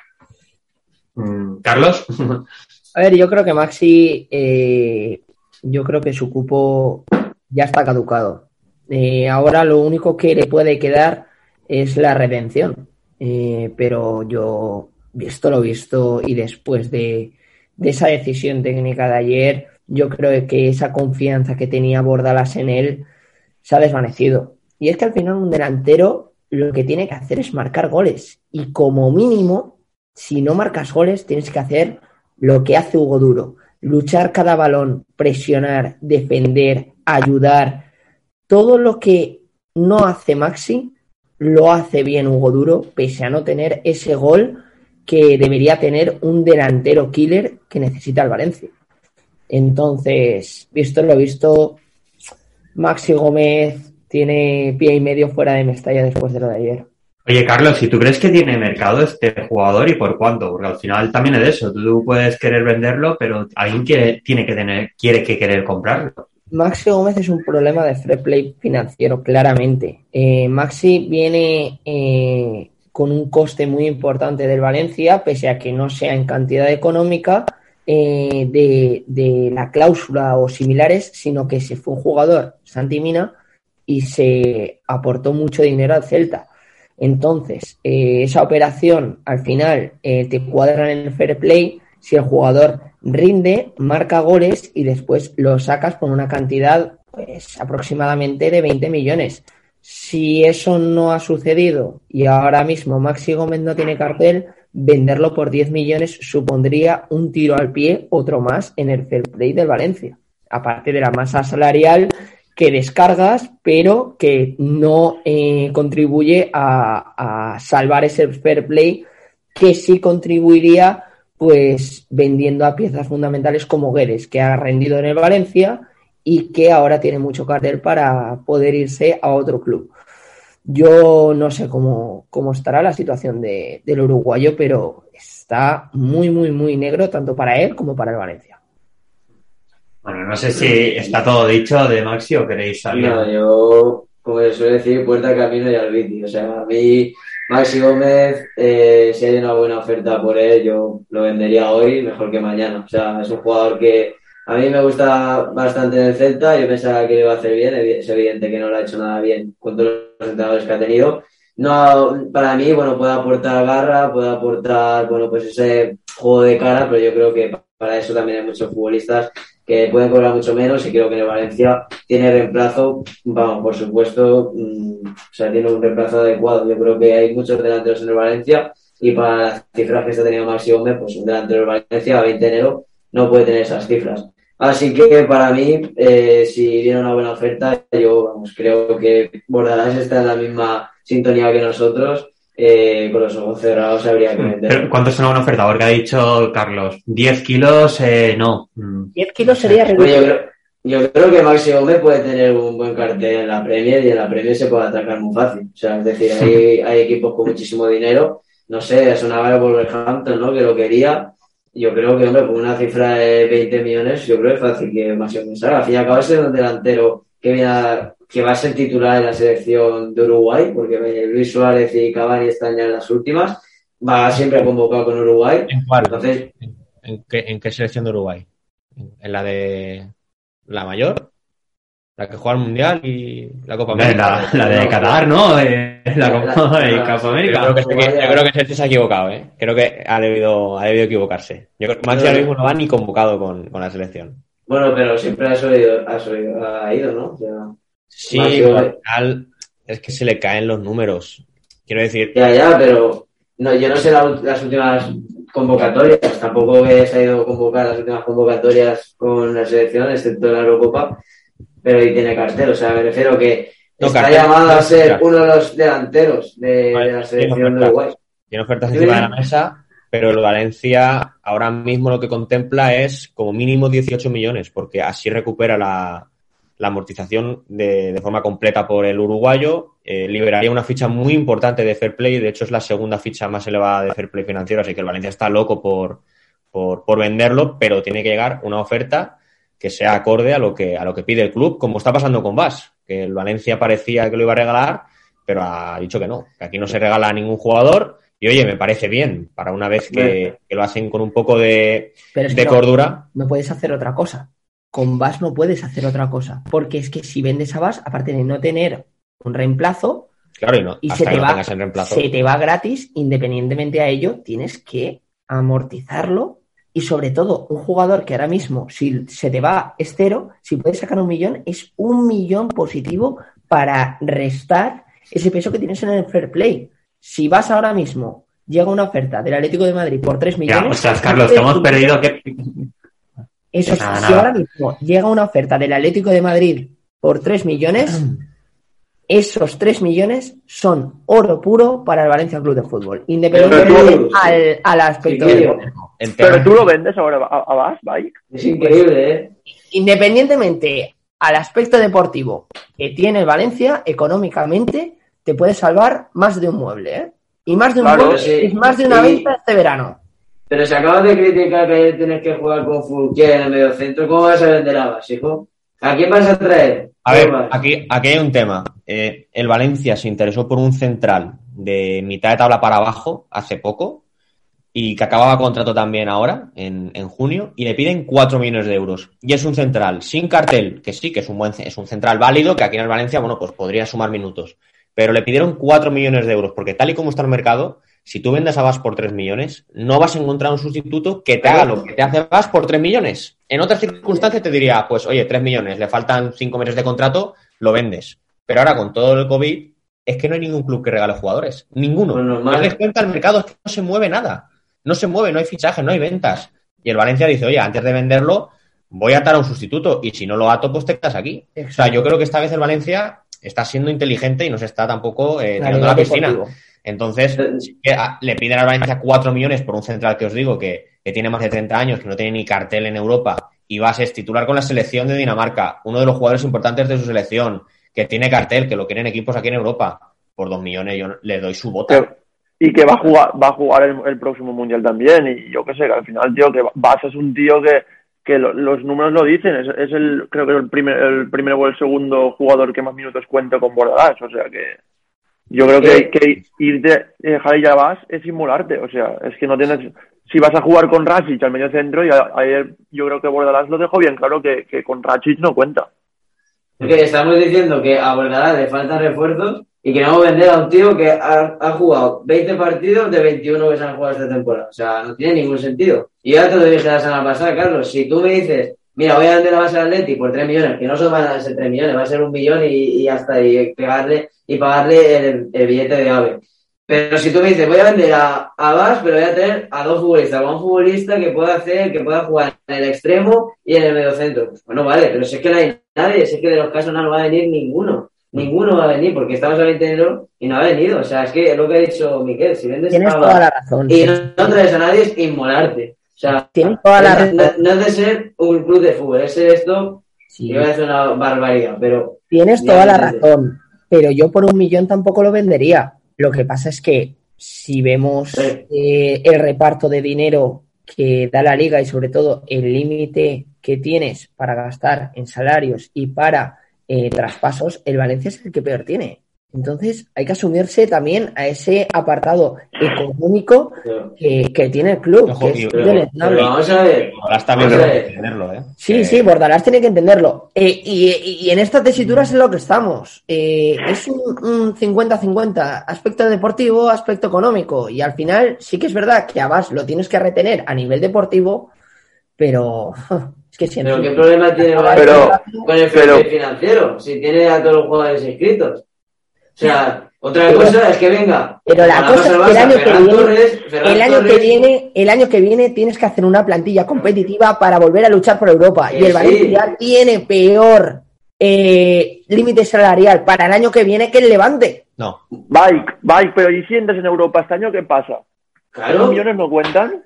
Mm, ¿Carlos? A ver, yo creo que Maxi, eh, yo creo que su cupo ya está caducado. Eh, ahora lo único que le puede quedar es la redención. Eh, pero yo, visto lo visto y después de, de, esa decisión técnica de ayer, yo creo que esa confianza que tenía Bordalas en él se ha desvanecido. Y es que al final un delantero lo que tiene que hacer es marcar goles. Y como mínimo, si no marcas goles, tienes que hacer lo que hace Hugo Duro. Luchar cada balón, presionar, defender, ayudar. Todo lo que no hace Maxi, lo hace bien Hugo Duro, pese a no tener ese gol que debería tener un delantero killer que necesita el Valencia. Entonces, visto lo visto, Maxi Gómez tiene pie y medio fuera de Mestalla después de lo de ayer. Oye, Carlos, si tú crees que tiene mercado este jugador y por cuánto, porque al final también es eso, tú puedes querer venderlo, pero alguien quiere, tiene que tener, quiere que querer comprarlo. Maxi Gómez es un problema de free play financiero, claramente. Eh, Maxi viene eh, con un coste muy importante del Valencia, pese a que no sea en cantidad económica eh, de, de, la cláusula o similares, sino que se fue un jugador, Santi Mina, y se aportó mucho dinero al Celta. Entonces, eh, esa operación al final eh, te cuadran en el fair play si el jugador rinde, marca goles y después lo sacas por una cantidad pues aproximadamente de 20 millones. Si eso no ha sucedido y ahora mismo Maxi Gómez no tiene cartel, venderlo por 10 millones supondría un tiro al pie, otro más en el fair play del Valencia. Aparte de la masa salarial que descargas, pero que no eh, contribuye a, a, salvar ese fair play que sí contribuiría pues vendiendo a piezas fundamentales como Guedes, que ha rendido en el Valencia y que ahora tiene mucho cartel para poder irse a otro club. Yo no sé cómo, cómo estará la situación de, del uruguayo, pero está muy, muy, muy negro tanto para él como para el Valencia. Bueno, no sé si está todo dicho de Maxi o queréis salir. No, yo, como se suele decir, puerta camino y al. O sea, a mí, Maxi Gómez, eh, si hay una buena oferta por él, yo lo vendería hoy mejor que mañana. O sea, es un jugador que a mí me gusta bastante el Celta. Yo pensaba que lo iba a hacer bien. Es evidente que no lo ha hecho nada bien con todos los entrenadores que ha tenido. No, para mí, bueno, puede aportar garra, puede aportar, bueno, pues ese juego de cara, pero yo creo que para eso también hay muchos futbolistas que pueden cobrar mucho menos y creo que en Valencia tiene reemplazo, vamos, por supuesto, mmm, o sea, tiene un reemplazo adecuado. Yo creo que hay muchos delanteros en el Valencia y para las cifras que está teniendo Maxi Gómez, pues un delantero del Valencia a 20 de enero no puede tener esas cifras. Así que para mí, eh, si viene una buena oferta, yo vamos, creo que Bordalás está en la misma sintonía que nosotros eh, con los ojos cerrados habría que vender. ¿Pero ¿Cuánto es una buena oferta? Porque ha dicho Carlos, 10 kilos, eh, no. 10 kilos sería Yo creo, yo creo que Maxi Gómez puede tener un buen cartel en la Premier y en la Premier se puede atracar muy fácil. O sea, es decir, hay, hay equipos con muchísimo dinero. No sé, sonaba Wolverhampton, ¿no? Que lo quería. Yo creo que, hombre, con una cifra de 20 millones, yo creo que es fácil que Maxi salga. Al fin y al cabo, es un delantero que viene a que va a ser titular en la selección de Uruguay, porque Luis Suárez y Cavani están ya en las últimas, va siempre convocado con Uruguay. ¿En cuál? Entonces, ¿En qué, ¿En qué selección de Uruguay? ¿En la de la mayor? La que juega al Mundial y la Copa América. La, la de Qatar, ¿no? Eh, la Copa, la- Copa Yo América. creo, que, yo creo que Sergio se ha equivocado, ¿eh? Creo que ha debido, ha debido equivocarse. Yo creo que Maxi ahora mismo no va ni convocado con, con la selección. bueno, pero siempre has oído, has oído, ha ido, ¿no? O sea, Sí, al final es que se le caen los números. Quiero decir, ya, ya, pero no, yo no sé la- las últimas convocatorias, tampoco he sabido convocar las últimas convocatorias con la selección, excepto la Eurocopa, pero ahí tiene cartel, o sea, me refiero que No, está cartel, llamado a ser uno de los delanteros de, la selección de. Uruguay. tiene ofertas encima de la mesa, pero el Valencia ahora mismo lo que contempla es como mínimo 18 millones, porque así recupera la, la amortización de, de forma completa por el uruguayo, eh, liberaría una ficha muy importante de fair play, de hecho es la segunda ficha más elevada de fair play financiero, así que el Valencia está loco por, por, por venderlo, pero tiene que llegar una oferta que sea acorde a lo que, a lo que pide el club, como está pasando con Vas, que el Valencia parecía que lo iba a regalar, pero ha dicho que no, que aquí no se regala a ningún jugador. Y oye, me parece bien, para una vez que, que lo hacen con un poco de, Pero es de que cordura. no puedes hacer otra cosa. con Vas no puedes hacer otra cosa. Porque es que si vendes a Vas, aparte de no tener un reemplazo, Claro, y no, y se te, no va, se te va gratis, independientemente a ello, tienes que amortizarlo. Y sobre todo, un jugador que ahora mismo, si se te va, es cero, si puedes sacar un millón, es un millón positivo para restar ese peso que tienes en el fair play. Si vas ahora mismo, llega una oferta del Atlético de Madrid por 3 Ya, millones. ostras, Carlos, que hemos perdido. que Eso, Nada, si nada. ahora mismo llega una oferta del Atlético de Madrid por 3 millones, esos 3 millones son oro puro para el Valencia Club de Fútbol, independientemente al, al aspecto Sí, deportivo. El tema- Pero tú lo vendes ahora a, a Bas, Bike. Es increíble, ¿eh? Independientemente al aspecto deportivo que tiene el Valencia, económicamente te puede salvar más de un mueble, ¿eh? Y más de un Claro, mueble sí. es más de una Sí. venta este verano. Pero si acabas de criticar que tienes que jugar con Fulquier en el medio centro, ¿cómo vas a vender a Bas, hijo? ¿A quién vas a traer? A ver, aquí, aquí hay un tema. Eh, el Valencia se interesó por un central de mitad de tabla para abajo hace poco y que acababa contrato también ahora, en, en junio, y le piden 4 millones de euros. Y es un central sin cartel, que sí, que es un buen es un central válido, que aquí en el Valencia, bueno, pues podría sumar minutos. Pero le pidieron 4 millones de euros, porque tal y como está el mercado, si tú vendes a Vas por 3 millones, no vas a encontrar un sustituto que te haga lo que te hace Vas por 3 millones. En otras circunstancias te diría, pues oye, 3 millones, le faltan 5 meses de contrato, lo vendes. Pero ahora con todo el COVID, es que no hay ningún club que regale jugadores. Ninguno. Normal. No des cuenta, el mercado es que no se mueve nada. No se mueve, no hay fichajes, no hay ventas. Y el Valencia dice, oye, antes de venderlo, voy a atar a un sustituto. Y si no lo ato, pues te quedas aquí. O sea, yo creo que esta vez el Valencia está siendo inteligente y no se está tampoco eh, tirando a la piscina. Deportivo. Entonces, sí que, ah, le piden al Valencia 4 millones por un central que os digo que, que tiene más de 30 años, que no tiene ni cartel en Europa, y vas a es titular con la selección de Dinamarca, uno de los jugadores importantes de su selección, que tiene cartel, que lo quieren equipos aquí en Europa. Por 2 millones yo le doy su bota. Y que va a jugar, va a jugar el, el próximo mundial también. Y yo qué sé, que al final, tío, que Bas es un tío que, que lo- los números lo dicen. Es, es el, creo que el primer, el primer o el segundo jugador que más minutos cuenta con Bordalás. O sea que yo creo que, que irte, dejar ir a Bas es inmolarte. O sea, es que no tienes. Si vas a jugar con Racic al medio centro, y a- ayer yo creo que Bordalás lo dejó bien claro que, que con Racic no cuenta. Porque estamos diciendo que a Bordalás le faltan refuerzos y queremos vender a un tío que ha, ha jugado 20 partidos de 21 que se han jugado esta temporada. O sea, no tiene ningún sentido. Y ya te lo dije la semana pasada, Carlos. Si tú me dices, mira, voy a vender a base al Atleti por 3 millones, que no son van a ser 3 millones, va a ser un millón y, y hasta y pegarle y pagarle el, el billete de AVE. Pero si tú me dices, voy a vender a, a Bas, pero voy a tener a dos futbolistas, a un futbolista que pueda hacer, que pueda jugar en el extremo y en el mediocentro. Pues bueno, vale, pero si es que no hay nadie, si es que de los casos no va a venir ninguno. Ninguno va a venir, porque estamos a 20 de enero y no ha venido. O sea, es que es lo que ha dicho Miquel, si vendes Tienes a toda la razón. y no, no traes a nadie es inmolarte. O sea, Tienes toda la no, razón. no es de ser un club de fútbol, es ser esto, Sí. iba a decir una barbaridad, pero Tienes toda la razón, pero yo por un millón tampoco lo vendería. Lo que pasa es que si vemos Sí. eh, el reparto de dinero que da la liga y sobre todo el límite que tienes para gastar en salarios y para eh, traspasos, el Valencia es el que peor tiene. Entonces hay que asumirse también a ese apartado económico que, que tiene el club, Ojo, que es pero- pero vamos a ver, de ver. entenderlo, ¿eh? Sí, Que- sí, Bordalás tiene que entenderlo. Eh, y, en estas tesituras es lo que estamos. Eh, es un un 50-50, aspecto deportivo, aspecto económico. Y al final sí que es verdad que a Bas lo tienes que retener a nivel deportivo, pero es que si pero ¿qué problema tiene Pero- con el pero- financiero? Si tiene a todos los jugadores inscritos. O sea, otra cosa es que venga. Pero la cosa es que el año que viene- Torres, el año que viene, el año que viene tienes que hacer una plantilla competitiva para volver a luchar por Europa. Y el sí. Valencia tiene peor eh, límite salarial para el año que viene que el Levante. No, Bike, Bike, pero ¿y si entras en Europa este año qué pasa? ¿Los Claro, millones no cuentan?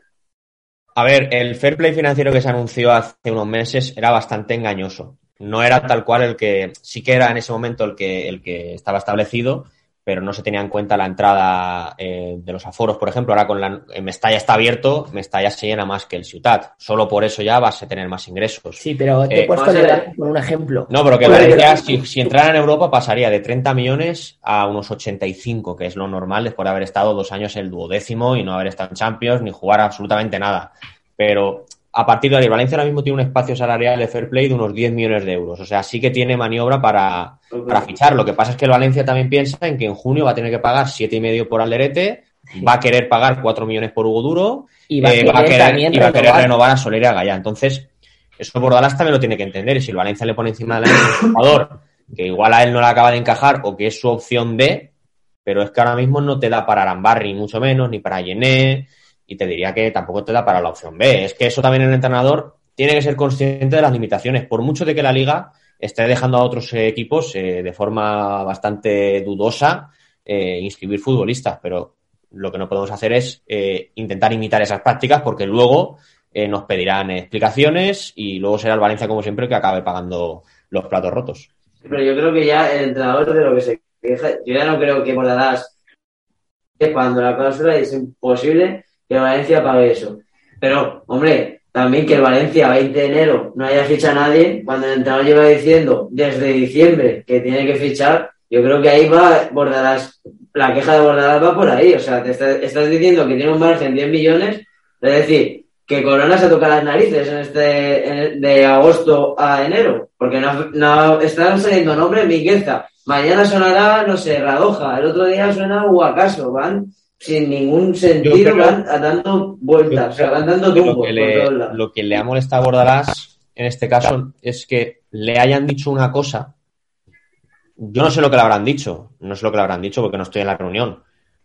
A ver, el fair play financiero que se anunció hace unos meses era bastante engañoso. No era tal cual el que, sí que era en ese momento el que, el que estaba establecido, pero no se tenía en cuenta la entrada eh, de los aforos, por ejemplo. Ahora con la en Mestalla está abierto, Mestalla se llena más que el Ciutat. Solo por eso ya vas a tener más ingresos. Sí, pero te he Eh, puesto con un ejemplo. No, pero que Valencia, eh, si, si entrara en Europa, pasaría de 30 millones a unos 85, que es lo normal después de haber estado dos años en el duodécimo y no haber estado en Champions ni jugar absolutamente nada. Pero a partir de ahí, Valencia ahora mismo tiene un espacio salarial de fair play de unos 10 millones de euros. O sea, sí que tiene maniobra para, para fichar. Lo que pasa es que el Valencia también piensa en que en junio va a tener que pagar siete y medio por Alderete, va a querer pagar 4 millones por Hugo Duro Y va a eh, querer y va a querer renovar. a Soler y a Gallá. Entonces, eso Bordalás también lo tiene que entender. Y si el Valencia le pone encima de la mesa un jugador que igual a él no le acaba de encajar o que es su opción B, pero es que ahora mismo no te da para Arambarri, ni mucho menos, ni para Yené, y te diría que tampoco te da para la opción B. Es que eso también el entrenador tiene que ser consciente de las limitaciones, por mucho de que la liga esté dejando a otros equipos eh, de forma bastante dudosa eh, inscribir futbolistas, pero lo que no podemos hacer es eh, intentar imitar esas prácticas porque luego nos pedirán explicaciones y luego será el Valencia, como siempre, que acabe pagando los platos rotos. Pero yo creo que ya el entrenador de lo que se queja, yo ya no creo que Bordalás cuando la cláusula es imposible que Valencia pague eso. Pero, hombre, también que el Valencia 20 de enero no haya fichado a nadie, cuando el entrenador lleva diciendo desde diciembre que tiene que fichar, yo creo que ahí va Bordalás, la queja de Bordalás va por ahí. O sea, te está- estás diciendo que tiene un margen de 10 millones, es decir, que Corona se toca las narices en este de agosto a enero, porque no, no están saliendo nombres Miguelza. Mañana sonará, no sé, Radoja, el otro día suena Huacaso, van sin ningún sentido, van dando vueltas, o sea, van dando Lo tumbos por todos lados. lo que le ha molestado a Bordalás en este caso es que le hayan dicho una cosa. Yo no sé lo que le habrán dicho, no sé lo que le habrán dicho porque no estoy en la reunión,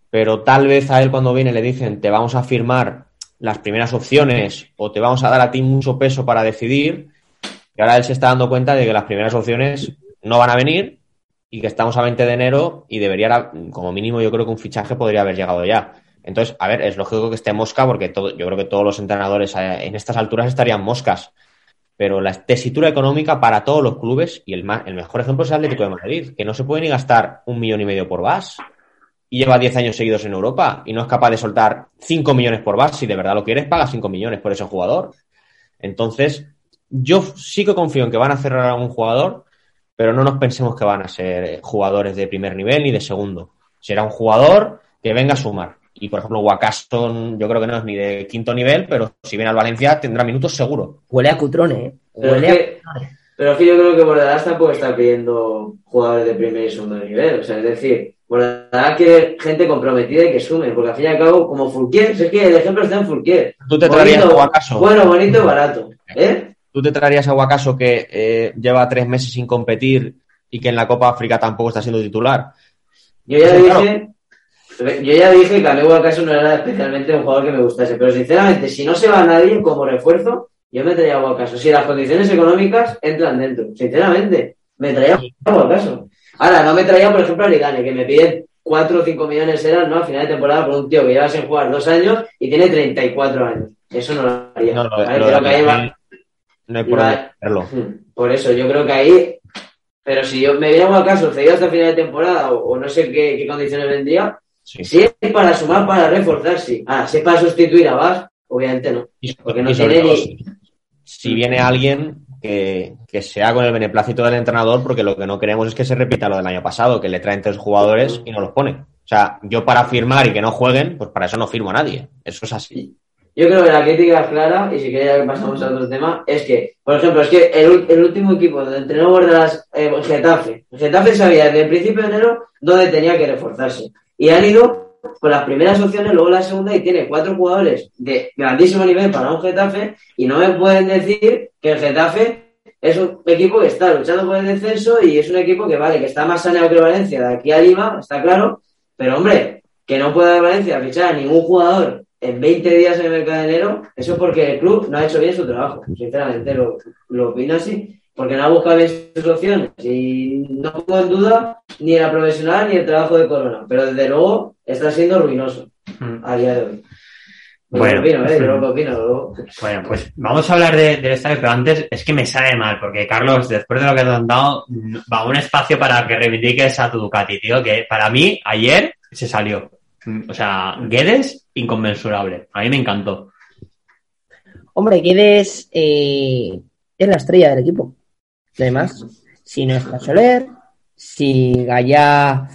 pero tal vez a él cuando viene le dicen te vamos a firmar las primeras opciones o te vamos a dar a ti mucho peso para decidir, y ahora él se está dando cuenta de que las primeras opciones no van a venir y que estamos a 20 de enero y debería, como mínimo, yo creo que un fichaje podría haber llegado ya. Entonces, a ver, es lógico que esté mosca porque todo, yo creo que todos los entrenadores eh, en estas alturas estarían moscas. Pero la tesitura económica para todos los clubes, y el, ma- el mejor ejemplo es el Atlético de Madrid, que no se puede ni gastar un millón y medio por Vas y lleva 10 años seguidos en Europa y no es capaz de soltar 5 millones por Vas. Si de verdad lo quieres, paga 5 millones por ese jugador. Entonces, yo sí que confío en que van a cerrar a un jugador, pero no nos pensemos que van a ser eh, jugadores de primer nivel ni de segundo. Será un jugador que venga a sumar. Y, por ejemplo, Wakaston yo creo que no es ni de quinto nivel, pero si viene al Valencia tendrá minutos seguro. Huele a cutrone, ¿eh? Pero es, Huele a que, pero es que yo creo que Bordalás tampoco está pidiendo jugadores de primer y segundo nivel. O sea, es decir, Bordalás quiere gente comprometida y que sume, porque al fin y al cabo, como Fulquier, si es que el ejemplo está en Fulquier. ¿Tú te traerías Bonito? Bueno, bonito y barato. ¿Eh? ¿Tú te traerías a Wakaso que eh, lleva tres meses sin competir y que en la Copa África tampoco está siendo titular? Yo ya claro. dije, yo ya dije que a mí Wakaso no era especialmente un jugador que me gustase, pero sinceramente, si no se va nadie como refuerzo, yo me traía a Wakaso. Si las condiciones económicas entran dentro, sinceramente, me traía a Wakaso. Ahora, no me traía, por ejemplo, a Ligane, que me piden 4 o 5 millones eran, ¿no? A final de temporada por un tío que lleva sin jugar dos años y tiene 34 años. Eso no lo haría. No, lo, ¿vale? lo que no hay por dónde Por eso, yo creo que ahí. Pero si yo me viera un caso cedido hasta final de temporada o, o no sé qué, qué condiciones vendría, Sí. si es para sumar, para reforzar, sí. Ah, si es para sustituir a Vas, obviamente no. Y, Porque no tiene todo, ni- si, si viene alguien que, que sea con el beneplácito del entrenador, porque lo que no queremos es que se repita lo del año pasado, que le traen tres jugadores y no los pone. O sea, yo para firmar y que no jueguen, pues para eso no firmo a nadie. Eso es así. Yo creo que la crítica es clara, y si queréis que pasamos a otro tema, es que, por ejemplo, es que el, el último equipo donde entrenó Bordas, eh, Getafe, Getafe sabía desde el principio de enero dónde tenía que reforzarse. Y han ido con las primeras opciones, luego la segunda, y tiene cuatro jugadores de grandísimo nivel para un Getafe, y no me pueden decir que el Getafe es un equipo que está luchando por el descenso y es un equipo que, vale, que está más saneado que Valencia de aquí a Lima, está claro, pero hombre, que no puede Valencia fichar a ningún jugador en 20 días en el mercado de enero, eso es porque el club no ha hecho bien su trabajo. Sinceramente, lo, lo opino así. Porque no ha buscado bien sus opciones. Y no pongo en duda ni la profesional ni el trabajo de Corona. Pero desde luego está siendo ruinoso Mm. a día de hoy. Yo Bueno. opino, ¿eh? Yo lo opino. luego. Bueno, pues vamos a hablar de- del estadio, pero antes es que me sabe mal, porque Carlos, después de lo que te han dado, va un espacio para que reivindiques a tu Ducati, tío, que para mí ayer se salió. O sea, Guedes, inconmensurable. A mí me encantó. Hombre, Guedes eh, es la estrella del equipo. Además, si no está Soler, si Gallá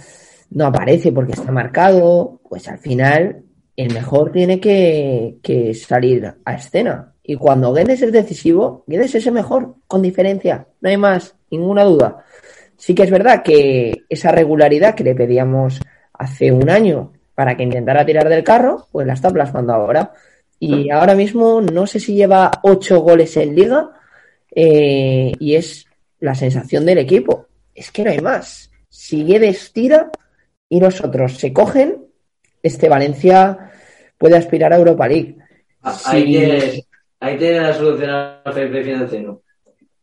no aparece porque está marcado, pues al final el mejor tiene que, que salir a escena. Y cuando Guedes es decisivo, Guedes es el mejor, con diferencia. No hay más, ninguna duda. Sí que es verdad que esa regularidad que le pedíamos hace un año para que intentara tirar del carro, pues la está plasmando ahora. Y ahora mismo no sé si lleva ocho goles en liga eh, y es la sensación del equipo. Es que no hay más. Si Guedes tira y nosotros se cogen, este Valencia puede aspirar a Europa League. Ahí, tienes, ahí tienes la solución al fair play financiero.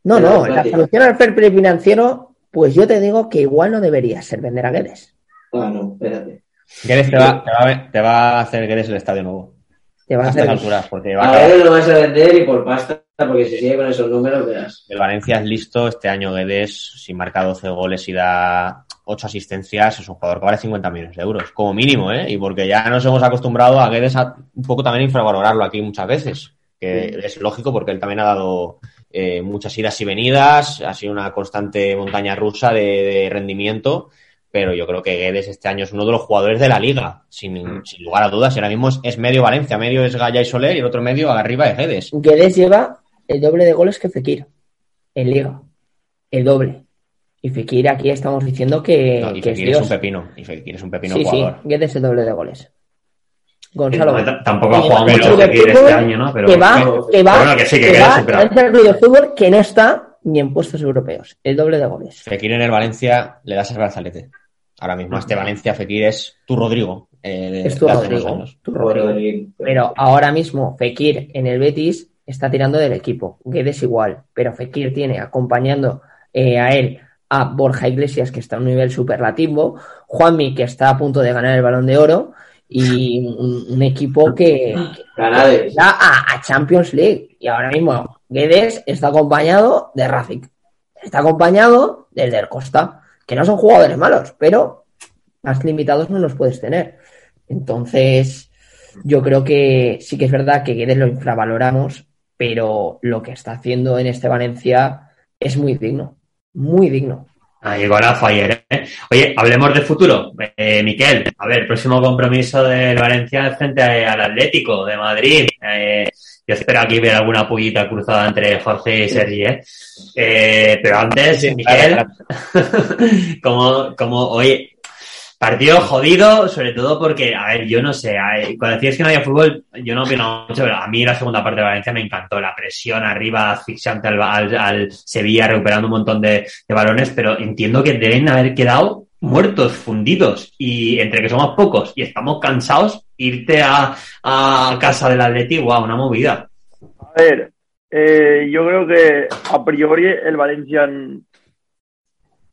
No, no, la solución al fair play financiero, pues yo te digo que igual no debería ser vender a Guedes. Ah, no, espérate. Guedes te va, te, va, te va a hacer Guedes el estadio nuevo. Te va a A estas hacer... alturas, porque va A a lo vas a vender y por pasta, porque si sigue con esos números, verás. El Valencia es listo. Este año Guedes, si marca 12 goles y da 8 asistencias, es un jugador que vale 50 millones de euros, como mínimo, ¿eh? Y porque ya nos hemos acostumbrado a Guedes a un poco también infravalorarlo aquí muchas veces, que es lógico porque él también ha dado eh, muchas idas y venidas, ha sido una constante montaña rusa de, de rendimiento, pero yo creo que Guedes este año es uno de los jugadores de la liga, sin, sin lugar a dudas, y ahora mismo es, es medio Valencia, medio es Gaya y Soler y el otro medio arriba es Guedes. Guedes lleva el doble de goles que Fekir en liga. El doble. Y Fekir aquí estamos diciendo que, No, y que es Fekir es un pepino, y Fekir es un pepino Sí, sí, jugador. Guedes el doble de goles. Gonzalo. Tampoco ha jugado el mucho Fekir este año, ¿no? Pero que va, que va, bueno, que sí, que que queda va superado. Valencia Club de Fútbol que no está ni en puestos europeos. El doble de goles. Fekir en el Valencia le das el brazalete. Ahora mismo a este Valencia Fekir es tu Rodrigo. eh, Es tu Rodrigo. tu Rodrigo. Pero ahora mismo Fekir en el Betis está tirando del equipo. Guedes igual. Pero Fekir tiene acompañando eh, a él a Borja Iglesias, que está a un nivel superlativo, Juanmi, que está a punto de ganar el balón de oro, y un, un equipo que, que a, a Champions League. Y ahora mismo Guedes está acompañado de Rafik. Está acompañado del del Costa, que no son jugadores malos, pero más limitados no los puedes tener. Entonces, yo creo que sí que es verdad que Guedes lo infravaloramos, pero lo que está haciendo en este Valencia es muy digno. Muy digno. Ahí golazo ayer, ¿eh? Oye, hablemos de futuro. Eh, Miquel, a ver, próximo compromiso del Valencia frente al Atlético de Madrid. Eh, yo espero aquí ver alguna pullita cruzada entre Jorge y Sergi, ¿eh? Eh, pero antes, Miquel, como, como, oye, partido jodido, sobre todo porque, a ver, yo no sé, cuando decías que no había fútbol, yo no opino mucho, pero a mí la segunda parte de Valencia me encantó, la presión arriba, asfixiante al, Sevilla, recuperando un montón de, balones, pero entiendo que deben haber quedado muertos, fundidos, y entre que somos pocos y estamos cansados, irte a, casa del Atleti, wow, una movida. A ver, eh, yo creo que a priori el Valencia, en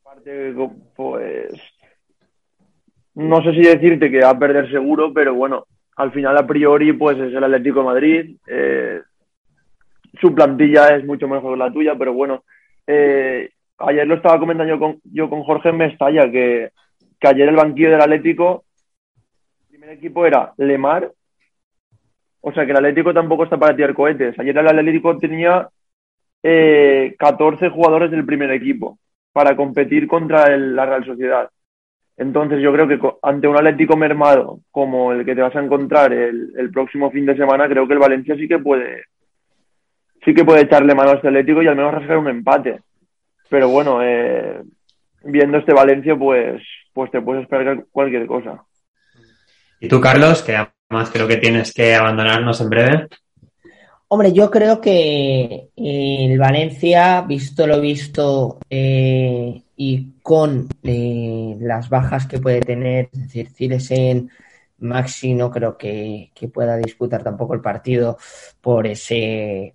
parte, pues, no sé si decirte que va a perder seguro, pero bueno, al final a priori pues es el Atlético de Madrid. eh, su plantilla es mucho mejor que la tuya, pero bueno, eh, ayer lo estaba comentando yo con, yo con Jorge Mestalla, que, que ayer el banquillo del Atlético, el primer equipo era Lemar, o sea que el Atlético tampoco está para tirar cohetes. Ayer el Atlético tenía eh, 14 jugadores del primer equipo para competir contra el- la Real Sociedad. Entonces yo creo que ante un Atlético mermado como el que te vas a encontrar el, próximo fin de semana, creo que el Valencia sí que puede sí que puede echarle mano a este Atlético y al menos rascar un empate. Pero bueno, eh, viendo este Valencia, pues, pues te puedes esperar cualquier cosa. Y tú, Carlos, que además creo que tienes que abandonarnos en breve. Hombre, yo creo que el Valencia, visto lo visto eh, y con eh, las bajas que puede tener, es decir, Cilesen, Maxi no creo que, que pueda disputar tampoco el partido por ese,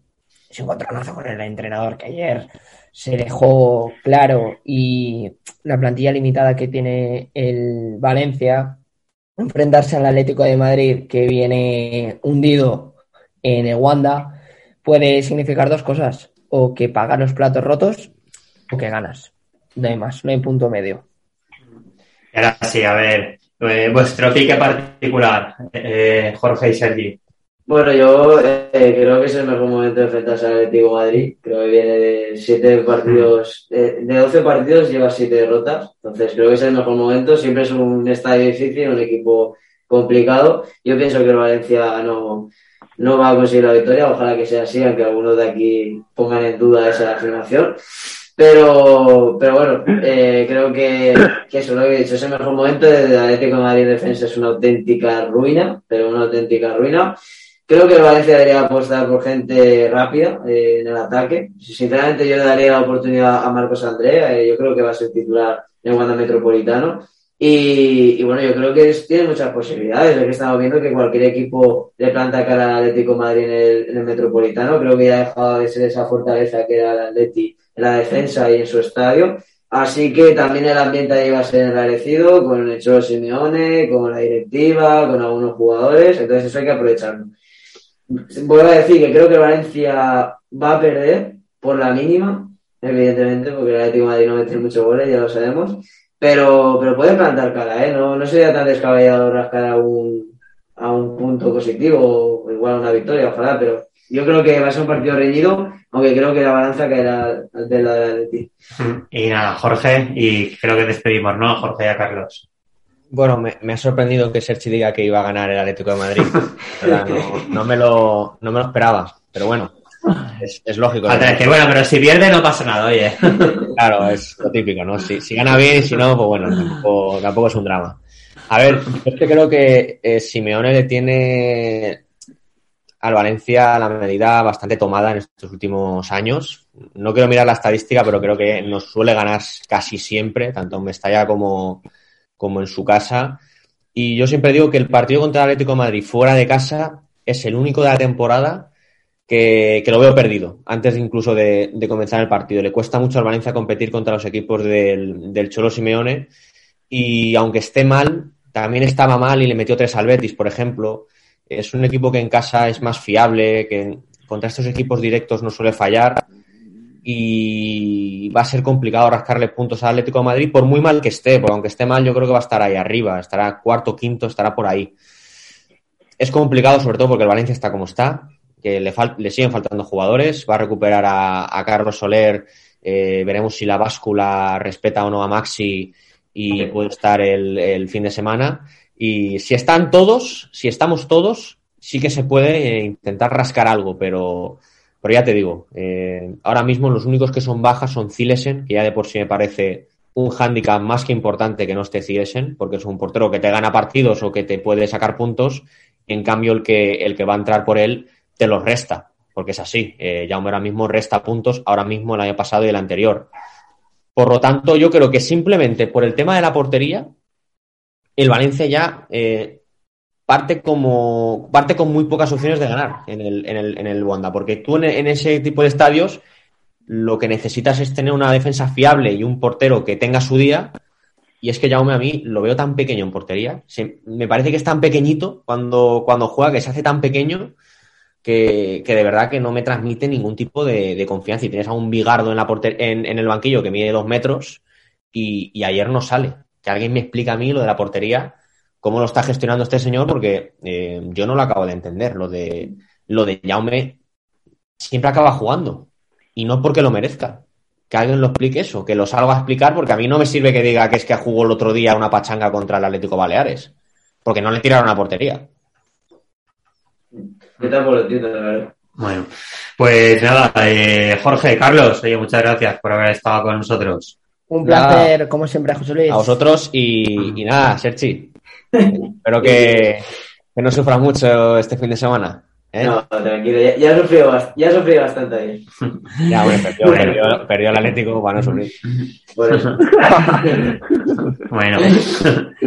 ese encontronazo con el entrenador que ayer se dejó claro y la plantilla limitada que tiene el Valencia, enfrentarse al Atlético de Madrid que viene hundido en el Wanda puede significar dos cosas, o que pagas los platos rotos o que ganas. No hay más, no hay punto medio. Ahora sí, a ver, eh, vuestro pique particular, eh, Jorge y Sergi. Bueno, yo eh, creo que es el mejor momento de enfrentarse al Atlético de Madrid. Creo que viene de siete partidos, eh, de 12 partidos lleva siete derrotas. Entonces creo que es el mejor momento. Siempre es un estadio difícil, un equipo complicado. Yo pienso que el Valencia no, no va a conseguir la victoria. Ojalá que sea así, aunque algunos de aquí pongan en duda esa afirmación. Pero, pero bueno, eh, creo que, que, eso lo he dicho, es el mejor momento desde Atlético de Madrid defensa es una auténtica ruina, pero una auténtica ruina. Creo que el Valencia debería apostar por gente rápida eh, en el ataque. Sinceramente, yo le daría la oportunidad a Marcos Andrea. Eh, yo creo que va a ser titular en Wanda Metropolitano. Y, bueno, yo creo que tiene muchas posibilidades. Es que estamos viendo que cualquier equipo le planta cara al Atlético Madrid en el, Metropolitano. Creo que ya ha dejado de ser esa fortaleza que era el Atleti en la defensa y en su estadio. Así que también el ambiente ahí va a ser enrarecido con el Cholo Simeone, con la directiva, con algunos jugadores. Entonces eso hay que aprovecharlo. Vuelvo a decir que creo que Valencia va a perder por la mínima, evidentemente, porque el Atlético Madrid no mete muchos goles, ya lo sabemos pero, pero puede plantar cara, ¿eh? No, no sería tan descabellado rascar a un, a un punto positivo, o igual una victoria, ojalá, pero yo creo que va a ser un partido reñido, aunque creo que la balanza caerá de la de ti. Y nada, Jorge, y creo que despedimos, ¿no? Jorge y a Carlos. Bueno, me, me, ha sorprendido que Sergi diga que iba a ganar el Atlético de Madrid. no, no, me lo, no me lo esperaba, pero bueno, es, lógico. que bueno, pero si pierde no pasa nada, oye. Claro, es lo típico, ¿no? Si, si gana bien si no, pues bueno, tampoco, tampoco, es un drama. A ver, es que creo que eh, Simeone le tiene al Valencia la medida bastante tomada en estos últimos años. No quiero mirar la estadística, pero creo que nos suele ganar casi siempre, tanto en Mestalla como, como en su casa. Y yo siempre digo que el partido contra el Atlético de Madrid fuera de casa es el único de la temporada que, lo veo perdido antes incluso de, comenzar el partido. Le cuesta mucho al Valencia competir contra los equipos del, Cholo Simeone y aunque esté mal, también estaba mal y le metió tres al Betis, por ejemplo. Es un equipo que en casa es más fiable, que contra estos equipos directos no suele fallar y va a ser complicado rascarle puntos al Atlético de Madrid por muy mal que esté, porque aunque esté mal yo creo que va a estar ahí arriba, estará cuarto, quinto, estará por ahí. Es complicado sobre todo porque el Valencia está como está, que le, le siguen faltando jugadores. Va a recuperar a, Carlos Soler. Eh, veremos si la báscula respeta o no a Maxi y puede estar el, fin de semana. Y si están todos, si estamos todos, sí que se puede eh, intentar rascar algo, pero, pero ya te digo, eh, ahora mismo los únicos que son bajas son Zilesen, que ya de por sí me parece un hándicap más que importante que no esté Zilesen, porque es un portero que te gana partidos o que te puede sacar puntos, en cambio el que, el que va a entrar por él te los resta, porque es así. Eh, Jaume ahora mismo resta puntos, ahora mismo el año pasado y el anterior. Por lo tanto, yo creo que simplemente por el tema de la portería, el Valencia ya eh, parte como parte con muy pocas opciones de ganar en el, en el, en el Wanda, porque tú en, ese tipo de estadios lo que necesitas es tener una defensa fiable y un portero que tenga su día. Y es que Jaume a mí lo veo tan pequeño en portería. me parece que es tan pequeñito cuando, cuando juega, que se hace tan pequeño que, de verdad que no me transmite ningún tipo de, confianza. Y tienes a un bigardo en, la en, en, el banquillo que mide dos metros y, ayer no sale. Que alguien me explique a mí lo de la portería, cómo lo está gestionando este señor, porque eh, yo no lo acabo de entender. Lo de, lo de Jaume siempre acaba jugando y no porque lo merezca. Que alguien lo explique eso, que lo salga a explicar, porque a mí no me sirve que diga que es que jugó el otro día una pachanga contra el Atlético Baleares, porque no le tiraron a portería. Bueno, pues nada, eh, Jorge, Carlos, oye, muchas gracias por haber estado con nosotros. Un placer, como siempre, José Luis. A vosotros y, nada, Serchi. Espero que, que no sufras mucho este fin de semana. ¿Eh? No, tranquilo, ya, ya, he sufrido, ya he sufrido bastante ahí. Ya, bueno, perdió, perdió, perdió, el Atlético para no sufrir. Bueno,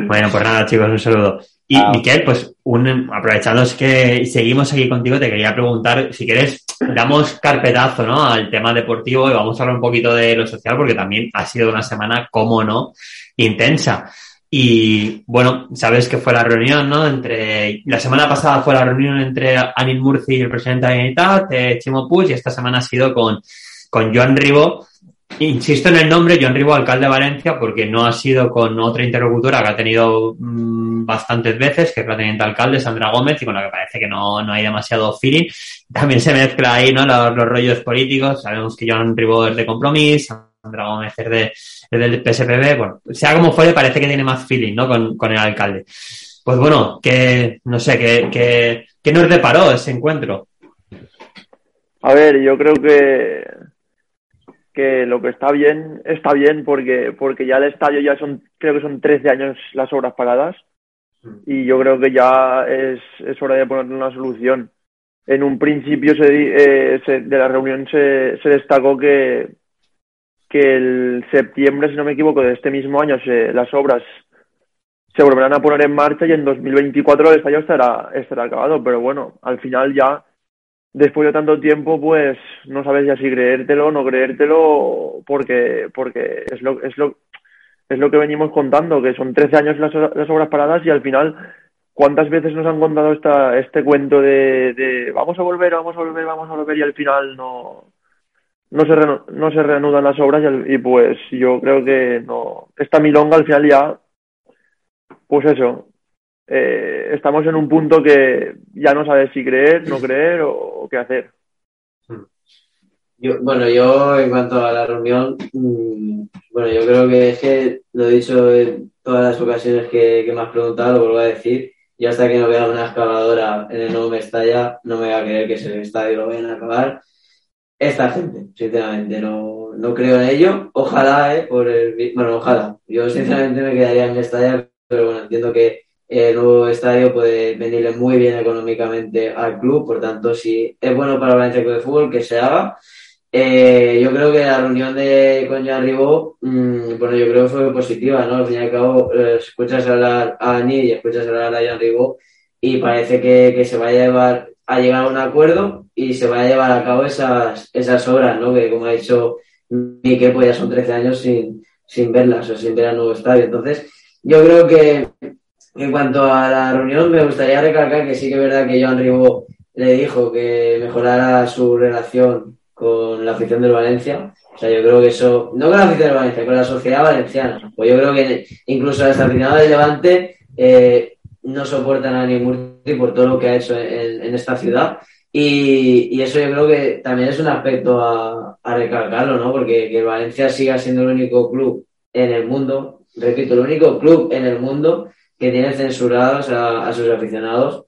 bueno, pues nada, chicos, un saludo. Y ah. Miquel, pues un, aprovechando que seguimos aquí contigo, te quería preguntar, si quieres, damos carpetazo ¿no? al tema deportivo y vamos a hablar un poquito de lo social, porque también ha sido una semana, como no, intensa. Y bueno, sabes que fue la reunión, ¿no? Entre la semana pasada fue la reunión entre Anil Murci y el presidente de la eh, Chimo Puig, y esta semana ha sido con, con Joan Ribó. Insisto en el nombre, Joan Ribó, alcalde de Valencia, porque no ha sido con otra interlocutora que ha tenido mm, bastantes veces, que es la teniente alcalde, Sandra Gómez, y con la que parece que no, no hay demasiado feeling. También se mezcla ahí, ¿no? Los, los rollos políticos. Sabemos que Joan Ribó es de compromiso, Sandra Gómez es de, del PSPB, bueno, sea como fuere, parece que tiene más feeling, ¿no? Con, con el alcalde. pues bueno, que no sé, que, que, que nos deparó ese encuentro. A ver, yo creo que que lo que está bien está bien porque porque ya el estadio ya son creo que son 13 años las obras paradas y yo creo que ya es, es hora de ponerle una solución. En un principio se, eh, se, de la reunión se, se destacó que, que el septiembre, si no me equivoco, de este mismo año se, las obras se volverán a poner en marcha y en 2024 el estadio estará, estará acabado. Pero bueno, al final ya después de tanto tiempo, pues no sabes ya si creértelo o no creértelo, porque, porque es lo, es lo, es lo que venimos contando, que son 13 años las, las obras paradas y al final, ¿cuántas veces nos han contado esta, este cuento de, de vamos a volver, vamos a volver, vamos a volver y al final no, no se, no se reanudan las obras y, y, pues yo creo que no, esta milonga al final ya, pues eso, eh, estamos en un punto que ya no sabes si creer, no creer o, qué hacer. Yo, bueno, yo en cuanto a la reunión, mmm, bueno, yo creo que es que lo he dicho en todas las ocasiones que, me has preguntado, lo vuelvo a decir, y hasta que no vea una excavadora en el nuevo Mestalla, no me voy a creer que ese estadio lo vayan a acabar. Esta gente, sinceramente, no, no creo en ello. Ojalá, eh, por el, bueno, ojalá. Yo sinceramente me quedaría en Mestalla, pero bueno, entiendo que el nuevo estadio puede venirle muy bien económicamente al club, por tanto, si es bueno para Valencia Club de Fútbol, que se haga. Eh, yo creo que la reunión de con Jean Ribó, mmm, bueno, yo creo que fue positiva, ¿no? Al fin y al cabo, eh, escuchas hablar a Ani y escuchas hablar a Jean Ribó y parece que, que, se va a llevar a llegar a un acuerdo y se va a llevar a cabo esas, esas obras, ¿no? Que como ha dicho Miquel, pues ya son 13 años sin, sin verlas o sin ver al nuevo estadio. Entonces, yo creo que en cuanto a la reunión, me gustaría recalcar que sí que es verdad que Joan Ribó le dijo que mejorara su relación con la afición del Valencia. O sea, yo creo que eso, no con la afición del Valencia, con la sociedad valenciana. Pues yo creo que incluso los aficionados del Levante eh, no soportan a Murti por todo lo que ha hecho en, en esta ciudad. Y, y, eso yo creo que también es un aspecto a, a recalcarlo, ¿no? Porque que Valencia siga siendo el único club en el mundo, repito, el único club en el mundo que tiene censurados a, sus aficionados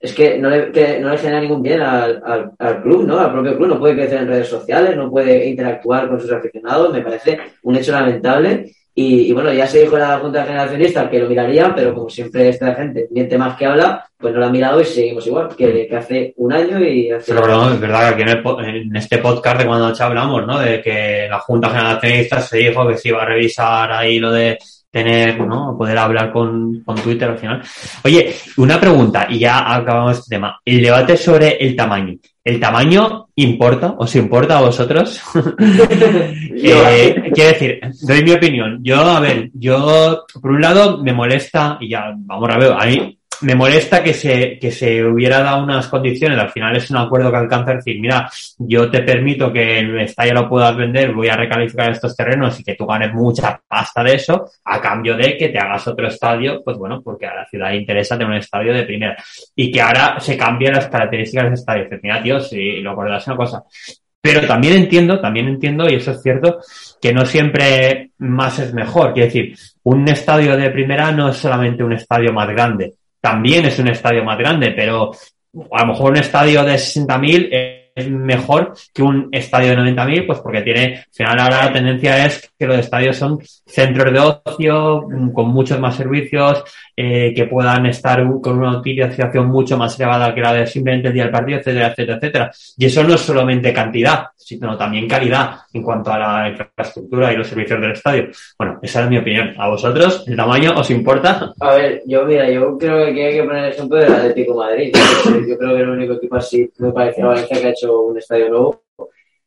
es que no le, que no le genera ningún bien al, al, al, club, ¿no? Al propio club. No puede crecer en redes sociales, no puede interactuar con sus aficionados. Me parece un hecho lamentable. Y, y bueno, ya se dijo en la Junta Generacionista que lo miraría, pero como siempre esta gente miente más que habla, pues no lo ha mirado y seguimos igual que, que hace un año y hace... Pero perdón, es verdad que aquí en, el, en, este podcast de cuando hablamos, ¿no? De que la Junta Generacionista se dijo que se iba a revisar ahí lo de tener, ¿no? Poder hablar con, con Twitter al final. Oye, una pregunta, y ya acabamos este tema. El debate sobre el tamaño. ¿El tamaño importa? ¿Os importa a vosotros? eh, quiero decir, doy mi opinión. Yo, a ver, yo, por un lado, me molesta, y ya, vamos a ver, a mí me molesta que se, que se hubiera dado unas condiciones, al final es un acuerdo que alcanza decir, mira, yo te permito que el estadio lo puedas vender, voy a recalificar estos terrenos y que tú ganes mucha pasta de eso, a cambio de que te hagas otro estadio, pues bueno, porque a la ciudad le interesa tener un estadio de primera. Y que ahora se cambien las características de ese estadio. Mira, tío, si lo acordas una cosa. Pero también entiendo, también entiendo, y eso es cierto, que no siempre más es mejor. Quiere decir, un estadio de primera no es solamente un estadio más grande también es un estadio más grande, pero a lo mejor un estadio de 60.000 es mejor que un estadio de 90.000, pues porque tiene, al final ahora la tendencia es que los estadios son centros de ocio, con muchos más servicios, eh, que puedan estar con una utilización mucho más elevada que la de simplemente el día del partido, etcétera, etcétera, etcétera. Y eso no es solamente cantidad, sino también calidad en cuanto a la infraestructura y los servicios del estadio. Bueno, esa es mi opinión. ¿A vosotros el tamaño os importa? A ver, yo mira, yo creo que hay que poner el ejemplo del Atlético Madrid. Yo creo que el único equipo así me parece Valencia que ha hecho un estadio nuevo.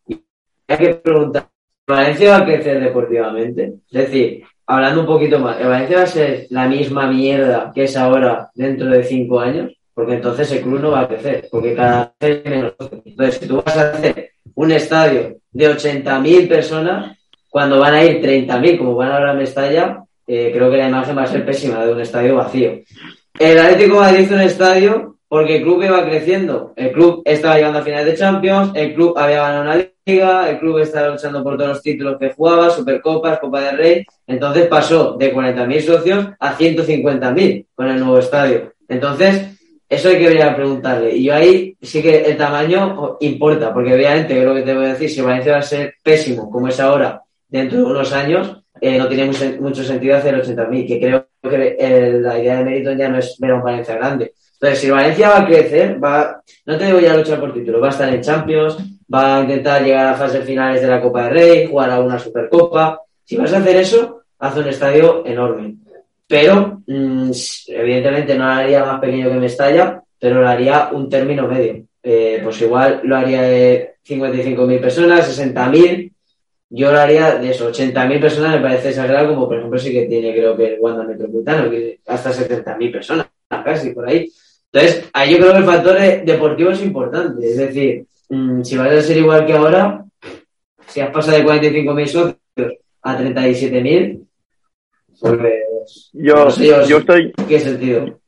Y hay que preguntar, ¿Valencia va a crecer deportivamente? Es decir, hablando un poquito más, ¿Valencia va a ser la misma mierda que es ahora dentro de cinco años? Porque entonces el club no va a crecer, porque cada vez menos. Entonces, si tú vas a hacer un estadio de 80.000 personas, cuando van a ir 30.000, como van ahora a Mestalla, eh, creo que la imagen va a ser pésima de un estadio vacío. El Atlético Madrid hizo un estadio porque el club iba creciendo. El club estaba llegando a finales de Champions, el club había ganado una liga, el club estaba luchando por todos los títulos que jugaba, Supercopas, Copa del Rey. Entonces pasó de 40.000 socios a 150.000 con el nuevo estadio. Entonces, eso hay que venir a preguntarle. Y yo ahí sí que el tamaño importa, porque obviamente, creo que te voy a decir, si Valencia va a ser pésimo como es ahora dentro de unos años, eh, no tiene mucho, sentido hacer 80.000, que creo que la idea de mérito ya no es ver a un Valencia grande, entonces, si Valencia va a crecer, va, no te digo ya luchar por título, va a estar en Champions, va a intentar llegar a fases finales de la Copa de Rey, jugar a una Supercopa. Si vas a hacer eso, haz un estadio enorme. Pero, mm, evidentemente, no lo haría más pequeño que Mestalla, pero lo haría un término medio. Eh, pues igual lo haría de 55.000 personas, 60.000. Yo lo haría de esos 80.000 personas, me parece exagerado, como por ejemplo sí que tiene, creo que el Wanda Metropolitano, que hasta 70.000 personas, casi por ahí. Entonces, ahí yo creo que el factor deportivo es importante. Es decir, mm, si vas a ser igual que ahora, si has pasado de 45.000 socios a 37.000, pues. Yo, yo, estoy. ¿Qué sentido?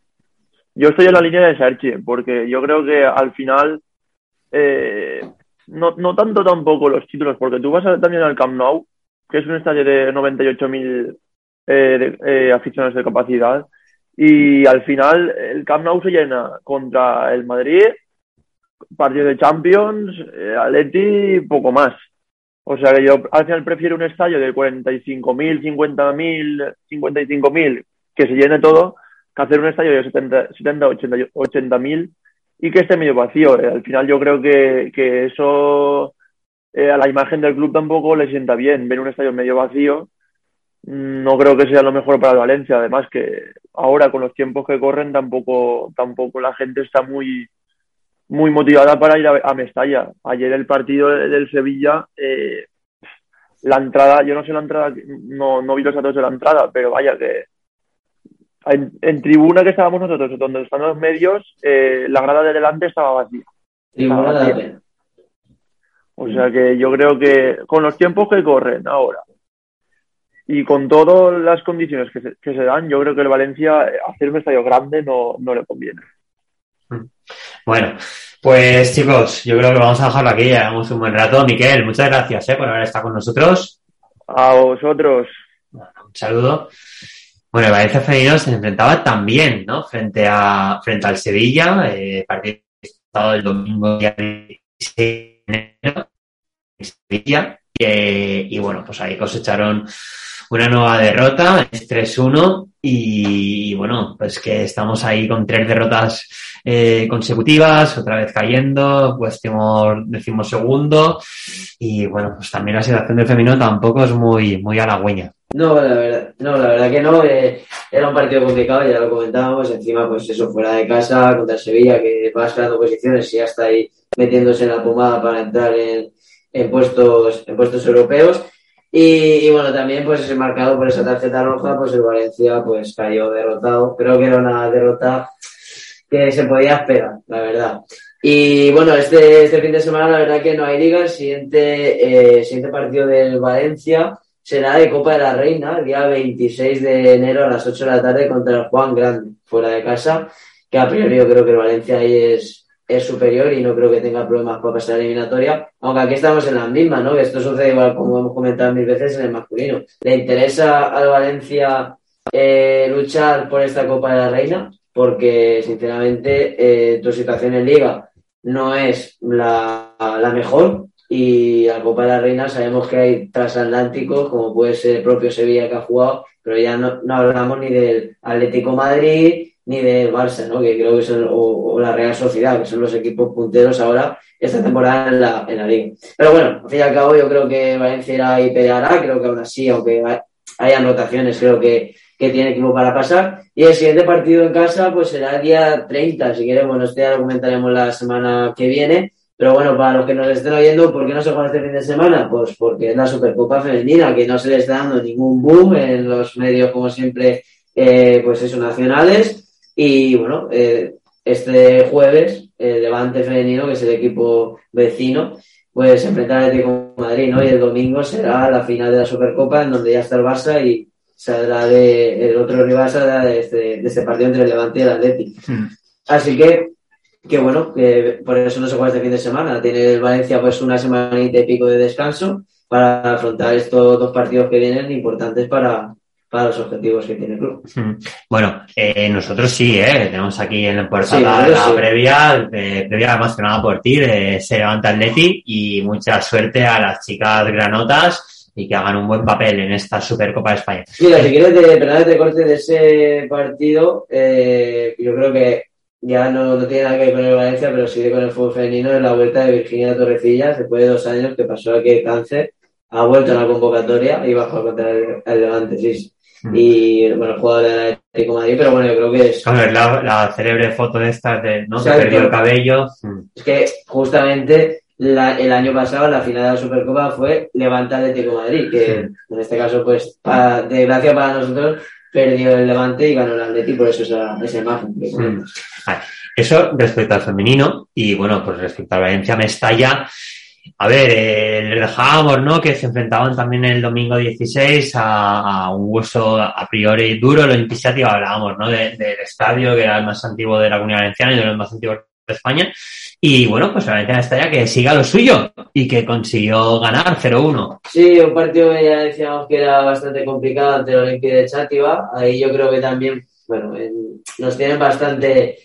Yo estoy en la línea de Sergi, porque yo creo que al final. Eh, no, no tanto tampoco los títulos, porque tú vas también al Camp Nou, que es un estadio de 98.000 eh, eh, aficionados de capacidad, y al final el Camp Nou se llena contra el Madrid, partido de Champions, eh, Atleti, poco más. O sea que yo al final prefiero un estadio de 45.000, 50.000, 55.000 que se llene todo, que hacer un estadio de 70, 70 80.000 y que esté medio vacío. Eh, al final yo creo que, que eso eh, a la imagen del club tampoco le sienta bien, ver un estadio medio vacío no creo que sea lo mejor para el Valencia. Además que ahora con los tiempos que corren tampoco, tampoco la gente está muy, muy motivada para ir a, Mestalla. Ayer el partido del Sevilla, eh, la entrada, yo no sé la entrada, no, no vi los datos de la entrada, pero vaya que en, tribuna que estábamos nosotros, donde están los medios, eh, la grada de delante estaba vacía. O sea que yo creo que con los tiempos que corren ahora, y con todas las condiciones que se, que se dan, yo creo que el Valencia eh, hacer un estadio grande no, no le conviene. Bueno, pues chicos, yo creo que vamos a dejarlo aquí, ya hemos un buen rato. Miquel, muchas gracias eh, por haber estado con nosotros. A vosotros. un saludo. Bueno, el Valencia Femenino se enfrentaba también, ¿no? Frente a frente al Sevilla, eh, partido el domingo día 16 de enero en Sevilla. y bueno, pues ahí cosecharon una nueva derrota, es 3-1 y, bueno, pues que estamos ahí con tres derrotas eh, consecutivas, otra vez cayendo, pues decimos segundo y bueno, pues también la situación del femenino tampoco es muy, muy halagüeña. No, la verdad, no, la verdad que no, eh, era un partido complicado, ya lo comentábamos, encima pues eso fuera de casa contra Sevilla, que va ganando posiciones y ya está ahí metiéndose en la pomada para entrar en, en puestos, en puestos europeos. Y, bueno, también pues marcado por esa tarjeta roja, pues el Valencia pues cayó derrotado. Creo que era una derrota que se podía esperar, la verdad. Y bueno, este, este fin de semana la verdad que no hay liga. El siguiente, eh, siguiente partido del Valencia será de Copa de la Reina, el día 26 de enero a las 8 de la tarde contra el Juan Grande, fuera de casa, que a priori yo creo que el Valencia ahí es, es superior y no creo que tenga problemas para pasar la eliminatoria, aunque aquí estamos en la misma, ¿no? Esto sucede igual como hemos comentado mil veces en el masculino. ¿Le interesa al Valencia eh, luchar por esta Copa de la Reina? Porque, sinceramente, eh, tu situación en Liga no es la, la, mejor y la Copa de la Reina sabemos que hay transatlánticos, como puede ser el propio Sevilla que ha jugado, pero ya no, no hablamos ni del Atlético Madrid, ni de Barça, ¿no? que creo que son, o, la Real Sociedad, que son los equipos punteros ahora esta temporada en la, en la liga. Pero bueno, al fin y al cabo yo creo que Valencia irá y peleará, creo que aún así, aunque haya anotaciones, creo que, que tiene equipo para pasar. Y el siguiente partido en casa pues será el día 30, si queremos, este ya lo comentaremos la semana que viene. Pero bueno, para los que nos estén oyendo, ¿por qué no se juega este fin de semana? Pues porque es la Supercopa Femenina, que no se le está dando ningún boom en los medios, como siempre, eh, pues eso, nacionales. Y bueno, eh, este jueves, el Levante Femenino, que es el equipo vecino, pues se enfrenta al Atlético Madrid, ¿no? Y el domingo será la final de la Supercopa, en donde ya está el Barça y saldrá de, el otro rival saldrá de este, de este partido entre el Levante y el Atlético. Hmm. Así que que bueno, que por eso no se juega este fin de semana. Tiene el Valencia pues una semanita y pico de descanso para afrontar estos dos partidos que vienen importantes para, para los objetivos que tiene el club. Bueno, eh, nosotros sí, ¿eh? tenemos aquí en la portada Sí, la, nosotros sí. previa, eh, previa más que nada por ti, de Se Levanta Atleti y mucha suerte a las chicas granotas y que hagan un buen papel en esta Supercopa de España. Mira, si quieres, de, perdón te corte de ese partido, eh, yo creo que ya no, no tiene nada que ver con el Valencia, pero sí con el fútbol femenino, es la vuelta de Virginia Torrecillas, después de dos años que pasó aquí cáncer, ha vuelto a la convocatoria y va a jugar contra el, el Levante, sí. Mm. Y bueno, el jugador del Atlético de Madrid, pero bueno, yo creo que es, a ver la, la célebre foto de estas de, ¿no? Exacto. perdió el cabello. Mm. es que justamente la- el año pasado la final de la Supercopa fue Levante Atlético de Madrid, que en este caso, pues, para, de gracia para nosotros, perdió el Levante y ganó el Atlético, por eso esa, esa imagen. que. Vale. Eso respecto al femenino y bueno, pues respecto al Valencia Mestalla, a ver, eh, dejábamos, ¿no? Que se enfrentaban también el domingo 16 a, a un hueso a priori duro, el Olympiacity, hablábamos, ¿no? De- del estadio que era el más antiguo de la Comunidad Valenciana y de los más antiguos de España. Y bueno, pues el Valencia Mestalla que siga lo suyo y que consiguió ganar 0-1. Sí, un partido que ya decíamos que era bastante complicado ante el Olympique de Chátiva. Ahí yo creo que también, bueno, en- nos tienen bastante,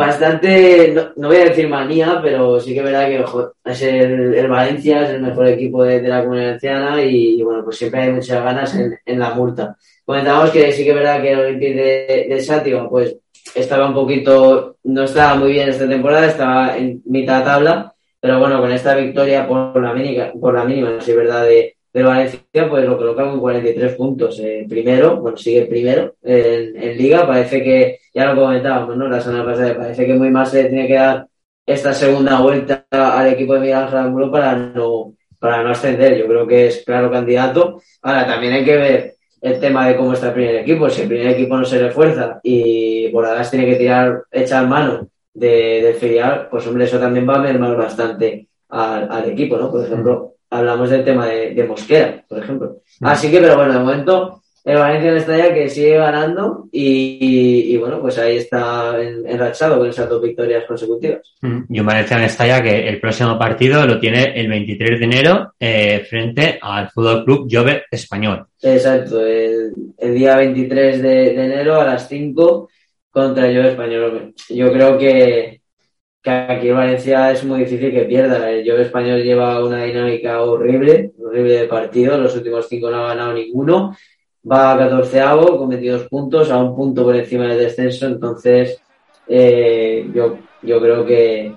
bastante, no, no voy a decir manía, pero sí que es verdad que ojo, es el, el Valencia, es el mejor equipo de, de la comunidad valenciana y, y, bueno, pues siempre hay muchas ganas en, en la multa. Comentábamos que sí que es verdad que el Olympique de, de Chátiva, pues estaba un poquito, no estaba muy bien esta temporada, estaba en mitad tabla, pero bueno, con esta victoria por la mínima, por la mínima, si es verdad, de, de Valencia, pues lo coloca con 43 puntos. Eh, primero, bueno, sigue primero en, en Liga. Parece que, ya lo comentábamos, ¿no? La semana pasada, parece que muy más se tiene que dar esta segunda vuelta al equipo de Miguel Ángel para no, para no ascender. Yo creo que es claro candidato. Ahora, también hay que ver el tema de cómo está el primer equipo. Si el primer equipo no se refuerza y ahora tiene que tirar, echar mano de, del filial, pues hombre, eso también va a mermar bastante al, al equipo, ¿no? Por ejemplo, hablamos del tema de, de Mosquera, por ejemplo. Así que, pero bueno, de momento, el Valencia está ya que sigue ganando y, y, y, bueno, pues ahí está en- enrachado con esas dos victorias consecutivas. Mm, Y un Valencia Mestalla que el próximo partido lo tiene el 23 de enero eh, frente al Fútbol Club Jove Español. Exacto, el, el día 23 de, de enero a las 5 contra el Yo Español. Yo creo que, que aquí en Valencia es muy difícil que pierda. El Yo Español lleva una dinámica horrible, horrible de partido. Los últimos cinco no ha ganado ninguno. Va a 14 con 22 puntos, a un punto por encima del descenso. Entonces, eh, yo, yo creo que,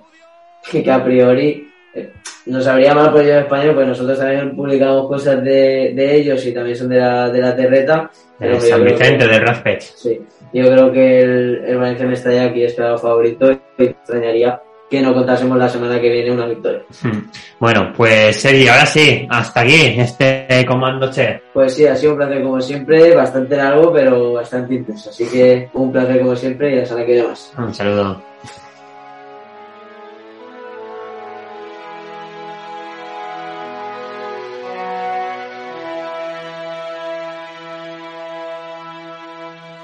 a priori eh, nos habría mal por el Yo Español, pues nosotros también publicamos cosas de, de ellos y también son de la, de la Terreta. Pero yo San Vicente, de Raspech. Sí, yo creo que el, el Valencia Mestalla aquí es claro favorito y me extrañaría que no contásemos la semana que viene una victoria. Mm. Bueno, pues Sergi, ahora sí, hasta aquí este Comando Che. Pues sí, ha sido un placer como siempre, bastante largo, pero bastante intenso. Así que un placer como siempre y la semana que viene más. Un saludo.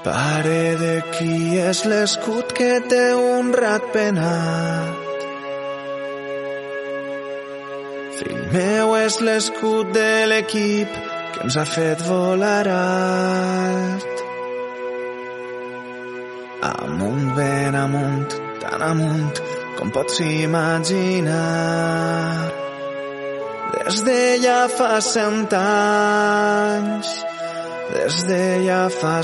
Pare de qui és l'escut que té un rat penat. Fill meu és l'escut de l'equip que ens ha fet volar alt. Amunt, ben amunt, tan amunt com pots imaginar. Des de ja fa cent anys des de ja fa.